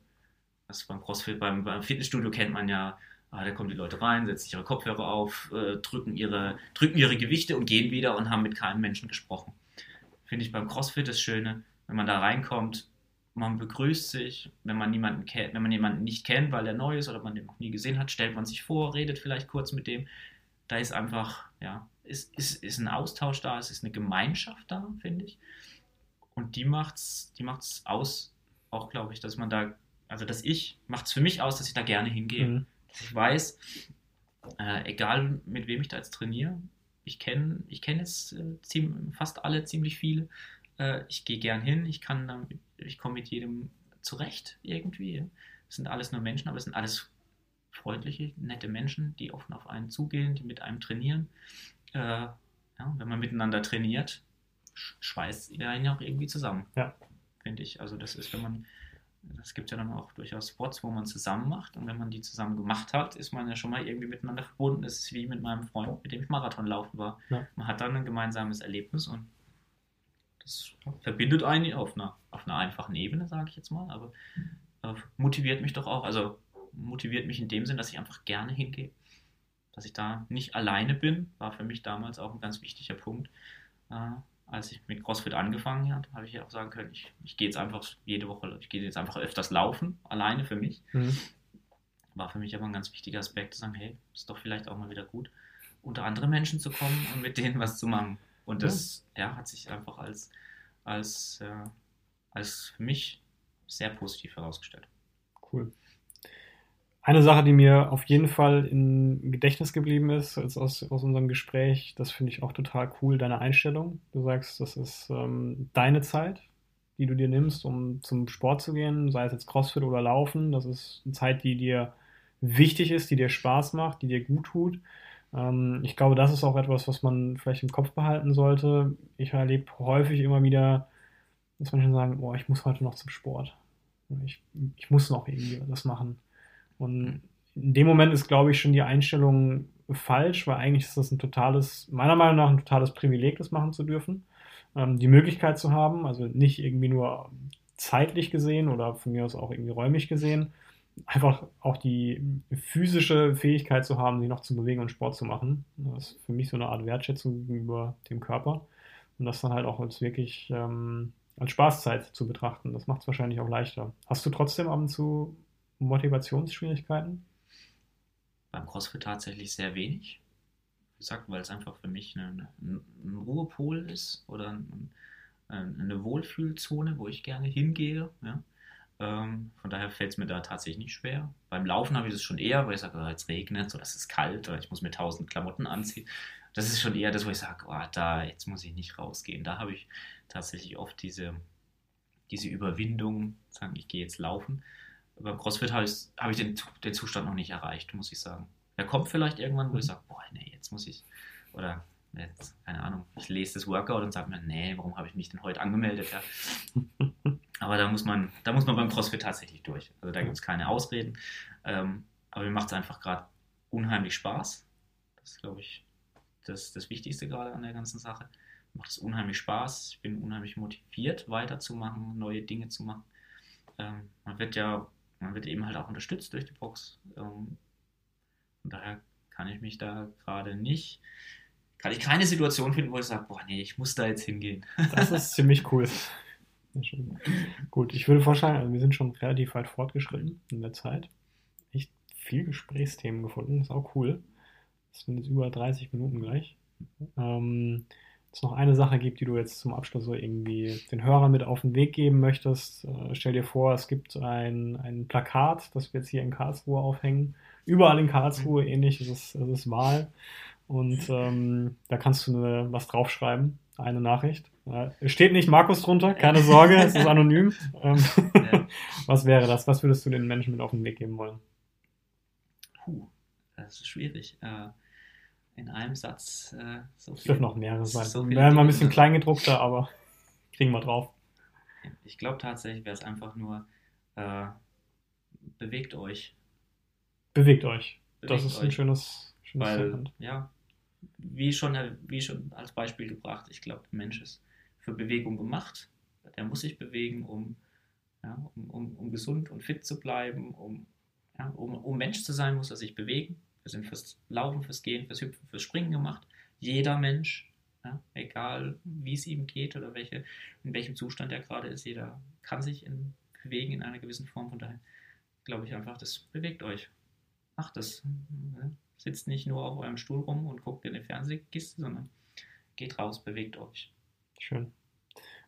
Das beim CrossFit, beim, beim Fitnessstudio kennt man ja, ah, da kommen die Leute rein, setzen ihre Kopfhörer auf, äh, drücken, ihre, drücken ihre Gewichte und gehen wieder und haben mit keinem Menschen gesprochen. Finde ich beim CrossFit das Schöne, wenn man da reinkommt, man begrüßt sich, wenn man niemanden kennt, wenn man jemanden nicht kennt, weil er neu ist oder man den noch nie gesehen hat, stellt man sich vor, redet vielleicht kurz mit dem. Da ist einfach, ja, ist, ist, ist ein Austausch da, es ist eine Gemeinschaft da, finde ich. Und die macht's, die macht's aus, auch glaube ich, dass man da, also dass ich, macht es für mich aus, dass ich da gerne hingehe. Mhm. Dass ich weiß, äh, egal mit wem ich da jetzt trainiere, ich kenne ich kenn jetzt äh, ziemlich, fast alle, ziemlich viele. Äh, ich gehe gern hin, ich kann damit, ich komme mit jedem zurecht irgendwie. Es sind alles nur Menschen, aber es sind alles freundliche, nette Menschen, die offen auf einen zugehen, die mit einem trainieren. Äh, ja, wenn man miteinander trainiert, schweißt ihr einen ja auch irgendwie zusammen. Ja. Finde ich. Also das ist, wenn man, das gibt ja dann auch durchaus Spots, wo man zusammen macht und wenn man die zusammen gemacht hat, ist man ja schon mal irgendwie miteinander verbunden. Das ist wie mit meinem Freund, mit dem ich Marathon laufen war. Ja. Man hat dann ein gemeinsames Erlebnis und das verbindet einen auf einer, auf einer einfachen Ebene, sage ich jetzt mal, aber äh, motiviert mich doch auch. Also motiviert mich in dem Sinn, dass ich einfach gerne hingehe. Dass ich da nicht alleine bin, war für mich damals auch ein ganz wichtiger Punkt. Äh, als ich mit CrossFit angefangen habe, habe ich ja auch sagen können, ich, ich gehe jetzt einfach jede Woche, ich gehe jetzt einfach öfters laufen, alleine für mich. Mhm. War für mich aber ein ganz wichtiger Aspekt, zu sagen, hey, ist doch vielleicht auch mal wieder gut, unter andere Menschen zu kommen und mit denen was zu machen. Und das ja. ja hat sich einfach als, als, äh, als für mich sehr positiv herausgestellt. Cool. Eine Sache, die mir auf jeden Fall im Gedächtnis geblieben ist, ist aus, aus unserem Gespräch, das finde ich auch total cool, deine Einstellung. Du sagst, das ist ähm, deine Zeit, die du dir nimmst, um zum Sport zu gehen, sei es jetzt Crossfit oder Laufen. Das ist eine Zeit, die dir wichtig ist, die dir Spaß macht, die dir gut tut. Ähm, ich glaube, das ist auch etwas, was man vielleicht im Kopf behalten sollte. Ich erlebe häufig immer wieder, dass Menschen sagen, oh, ich muss heute noch zum Sport. Ich, ich muss noch irgendwie das machen. Und in dem Moment ist, glaube ich, schon die Einstellung falsch, weil eigentlich ist das ein totales, meiner Meinung nach ein totales Privileg, das machen zu dürfen. Ähm, die Möglichkeit zu haben, also nicht irgendwie nur zeitlich gesehen oder von mir aus auch irgendwie räumlich gesehen, einfach auch die physische Fähigkeit zu haben, sich noch zu bewegen und Sport zu machen. Das ist für mich so eine Art Wertschätzung gegenüber dem Körper. Und das dann halt auch als wirklich ähm, als Spaßzeit zu betrachten. Das macht es wahrscheinlich auch leichter. Hast du trotzdem ab und zu Motivationsschwierigkeiten? Beim CrossFit tatsächlich sehr wenig. Wie gesagt, weil es einfach für mich eine, ein Ruhepol ist oder ein, eine Wohlfühlzone, wo ich gerne hingehe. Ja. Ähm, von daher fällt es mir da tatsächlich nicht schwer. Beim Laufen habe ich es schon eher, weil ich sage, oh, jetzt regnet es oder es ist kalt oder ich muss mir tausend Klamotten anziehen. Das ist schon eher das, wo ich sage, oh, da, jetzt muss ich nicht rausgehen. Da habe ich tatsächlich oft diese, diese Überwindung, sagen, ich gehe jetzt laufen beim CrossFit habe ich, hab ich den, den Zustand noch nicht erreicht, muss ich sagen. Er kommt vielleicht irgendwann, wo ich mhm. sage, boah, nee, jetzt muss ich, oder jetzt, keine Ahnung, ich lese das Workout und sage mir, nee, warum habe ich mich denn heute angemeldet? Ja? aber da muss man, da muss man beim CrossFit tatsächlich durch. Also da gibt es keine Ausreden. Ähm, aber mir macht es einfach gerade unheimlich Spaß. Das ist, glaube ich, das, das Wichtigste gerade an der ganzen Sache. Mir macht es unheimlich Spaß. Ich bin unheimlich motiviert, weiterzumachen, neue Dinge zu machen. Ähm, man wird ja man wird eben halt auch unterstützt durch die Box. Ähm, von daher kann ich mich da gerade nicht, kann ich keine Situation finden, wo ich sage, boah, nee, ich muss da jetzt hingehen. Das ist ziemlich cool. Gut, ich würde vorschlagen, also wir sind schon relativ weit fortgeschritten in der Zeit. Echt viel Gesprächsthemen gefunden, ist auch cool. Das sind jetzt über 30 Minuten gleich. Ähm, es noch eine Sache gibt, die du jetzt zum Abschluss so irgendwie den Hörern mit auf den Weg geben möchtest, äh, stell dir vor, es gibt ein, ein Plakat, das wir jetzt hier in Karlsruhe aufhängen. Überall in Karlsruhe ähnlich, es ist, es ist Wahl. Und ähm, da kannst du eine, was draufschreiben, eine Nachricht. Äh, steht nicht Markus drunter, keine Sorge, es ist anonym. Ähm, ja. Was wäre das? Was würdest du den Menschen mit auf den Weg geben wollen? Puh, das ist schwierig. Äh, in einem Satz äh, so viel. Es dürfen noch mehrere sein. So Wäre mal ein bisschen kleingedruckter, aber kriegen wir drauf. Ich glaube tatsächlich wäre es einfach nur, äh, bewegt euch. Bewegt euch. Bewegt das ist euch. ein schönes, schönes Weil, Segment. ja, wie schon, wie schon als Beispiel gebracht, ich glaube, der Mensch ist für Bewegung gemacht. Der muss sich bewegen, um ja, um, um, um, gesund und fit zu bleiben, um, ja, um, um Mensch zu sein, muss er sich bewegen. Wir sind fürs Laufen, fürs Gehen, fürs Hüpfen, fürs Springen gemacht. Jeder Mensch, ja, egal wie es ihm geht oder welche, in welchem Zustand er gerade ist, jeder kann sich in, bewegen in einer gewissen Form. Von daher glaube ich einfach, das bewegt euch. Macht das. Sitzt nicht nur auf eurem Stuhl rum und guckt in die Fernsehkiste, sondern geht raus, bewegt euch. Schön.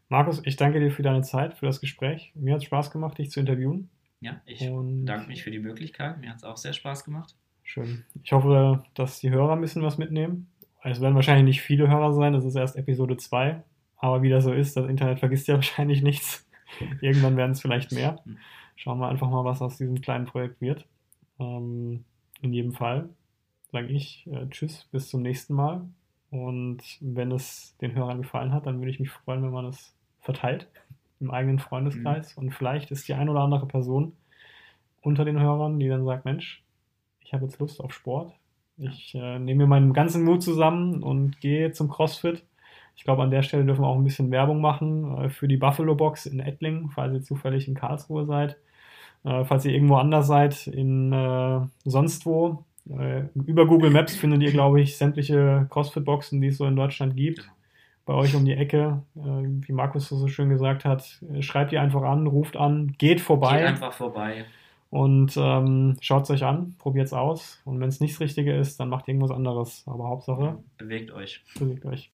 Markus, ich danke dir für deine Zeit, für das Gespräch. Mir hat es Spaß gemacht, dich zu interviewen. Ja, ich und bedanke mich für die Möglichkeit. Mir hat es auch sehr Spaß gemacht. Schön. Ich hoffe, dass die Hörer ein bisschen was mitnehmen. Es werden wahrscheinlich nicht viele Hörer sein, das ist erst Episode 2. Aber wie das so ist, das Internet vergisst ja wahrscheinlich nichts. Irgendwann werden es vielleicht mehr. Schauen wir einfach mal, was aus diesem kleinen Projekt wird. Ähm, in jedem Fall sage ich äh, Tschüss, bis zum nächsten Mal. Und wenn es den Hörern gefallen hat, dann würde ich mich freuen, wenn man es verteilt im eigenen Freundeskreis. Mhm. Und vielleicht ist die ein oder andere Person unter den Hörern, die dann sagt, Mensch, ich habe jetzt Lust auf Sport. Ich äh, nehme mir meinen ganzen Mut zusammen und gehe zum CrossFit. Ich glaube, an der Stelle dürfen wir auch ein bisschen Werbung machen äh, für die Buffalo Box in Ettlingen, falls ihr zufällig in Karlsruhe seid. Äh, falls ihr irgendwo anders seid, in äh, sonst wo. Äh, über Google Maps findet ihr, glaube ich, sämtliche CrossFit-Boxen, die es so in Deutschland gibt bei euch um die Ecke, äh, wie Markus so schön gesagt hat, äh, schreibt ihr einfach an, ruft an, geht vorbei. Geht einfach vorbei. Und ähm, schaut es euch an, probiert es aus. Und wenn es nicht das Richtige ist, dann macht irgendwas anderes. Aber Hauptsache. Bewegt euch. Bewegt euch.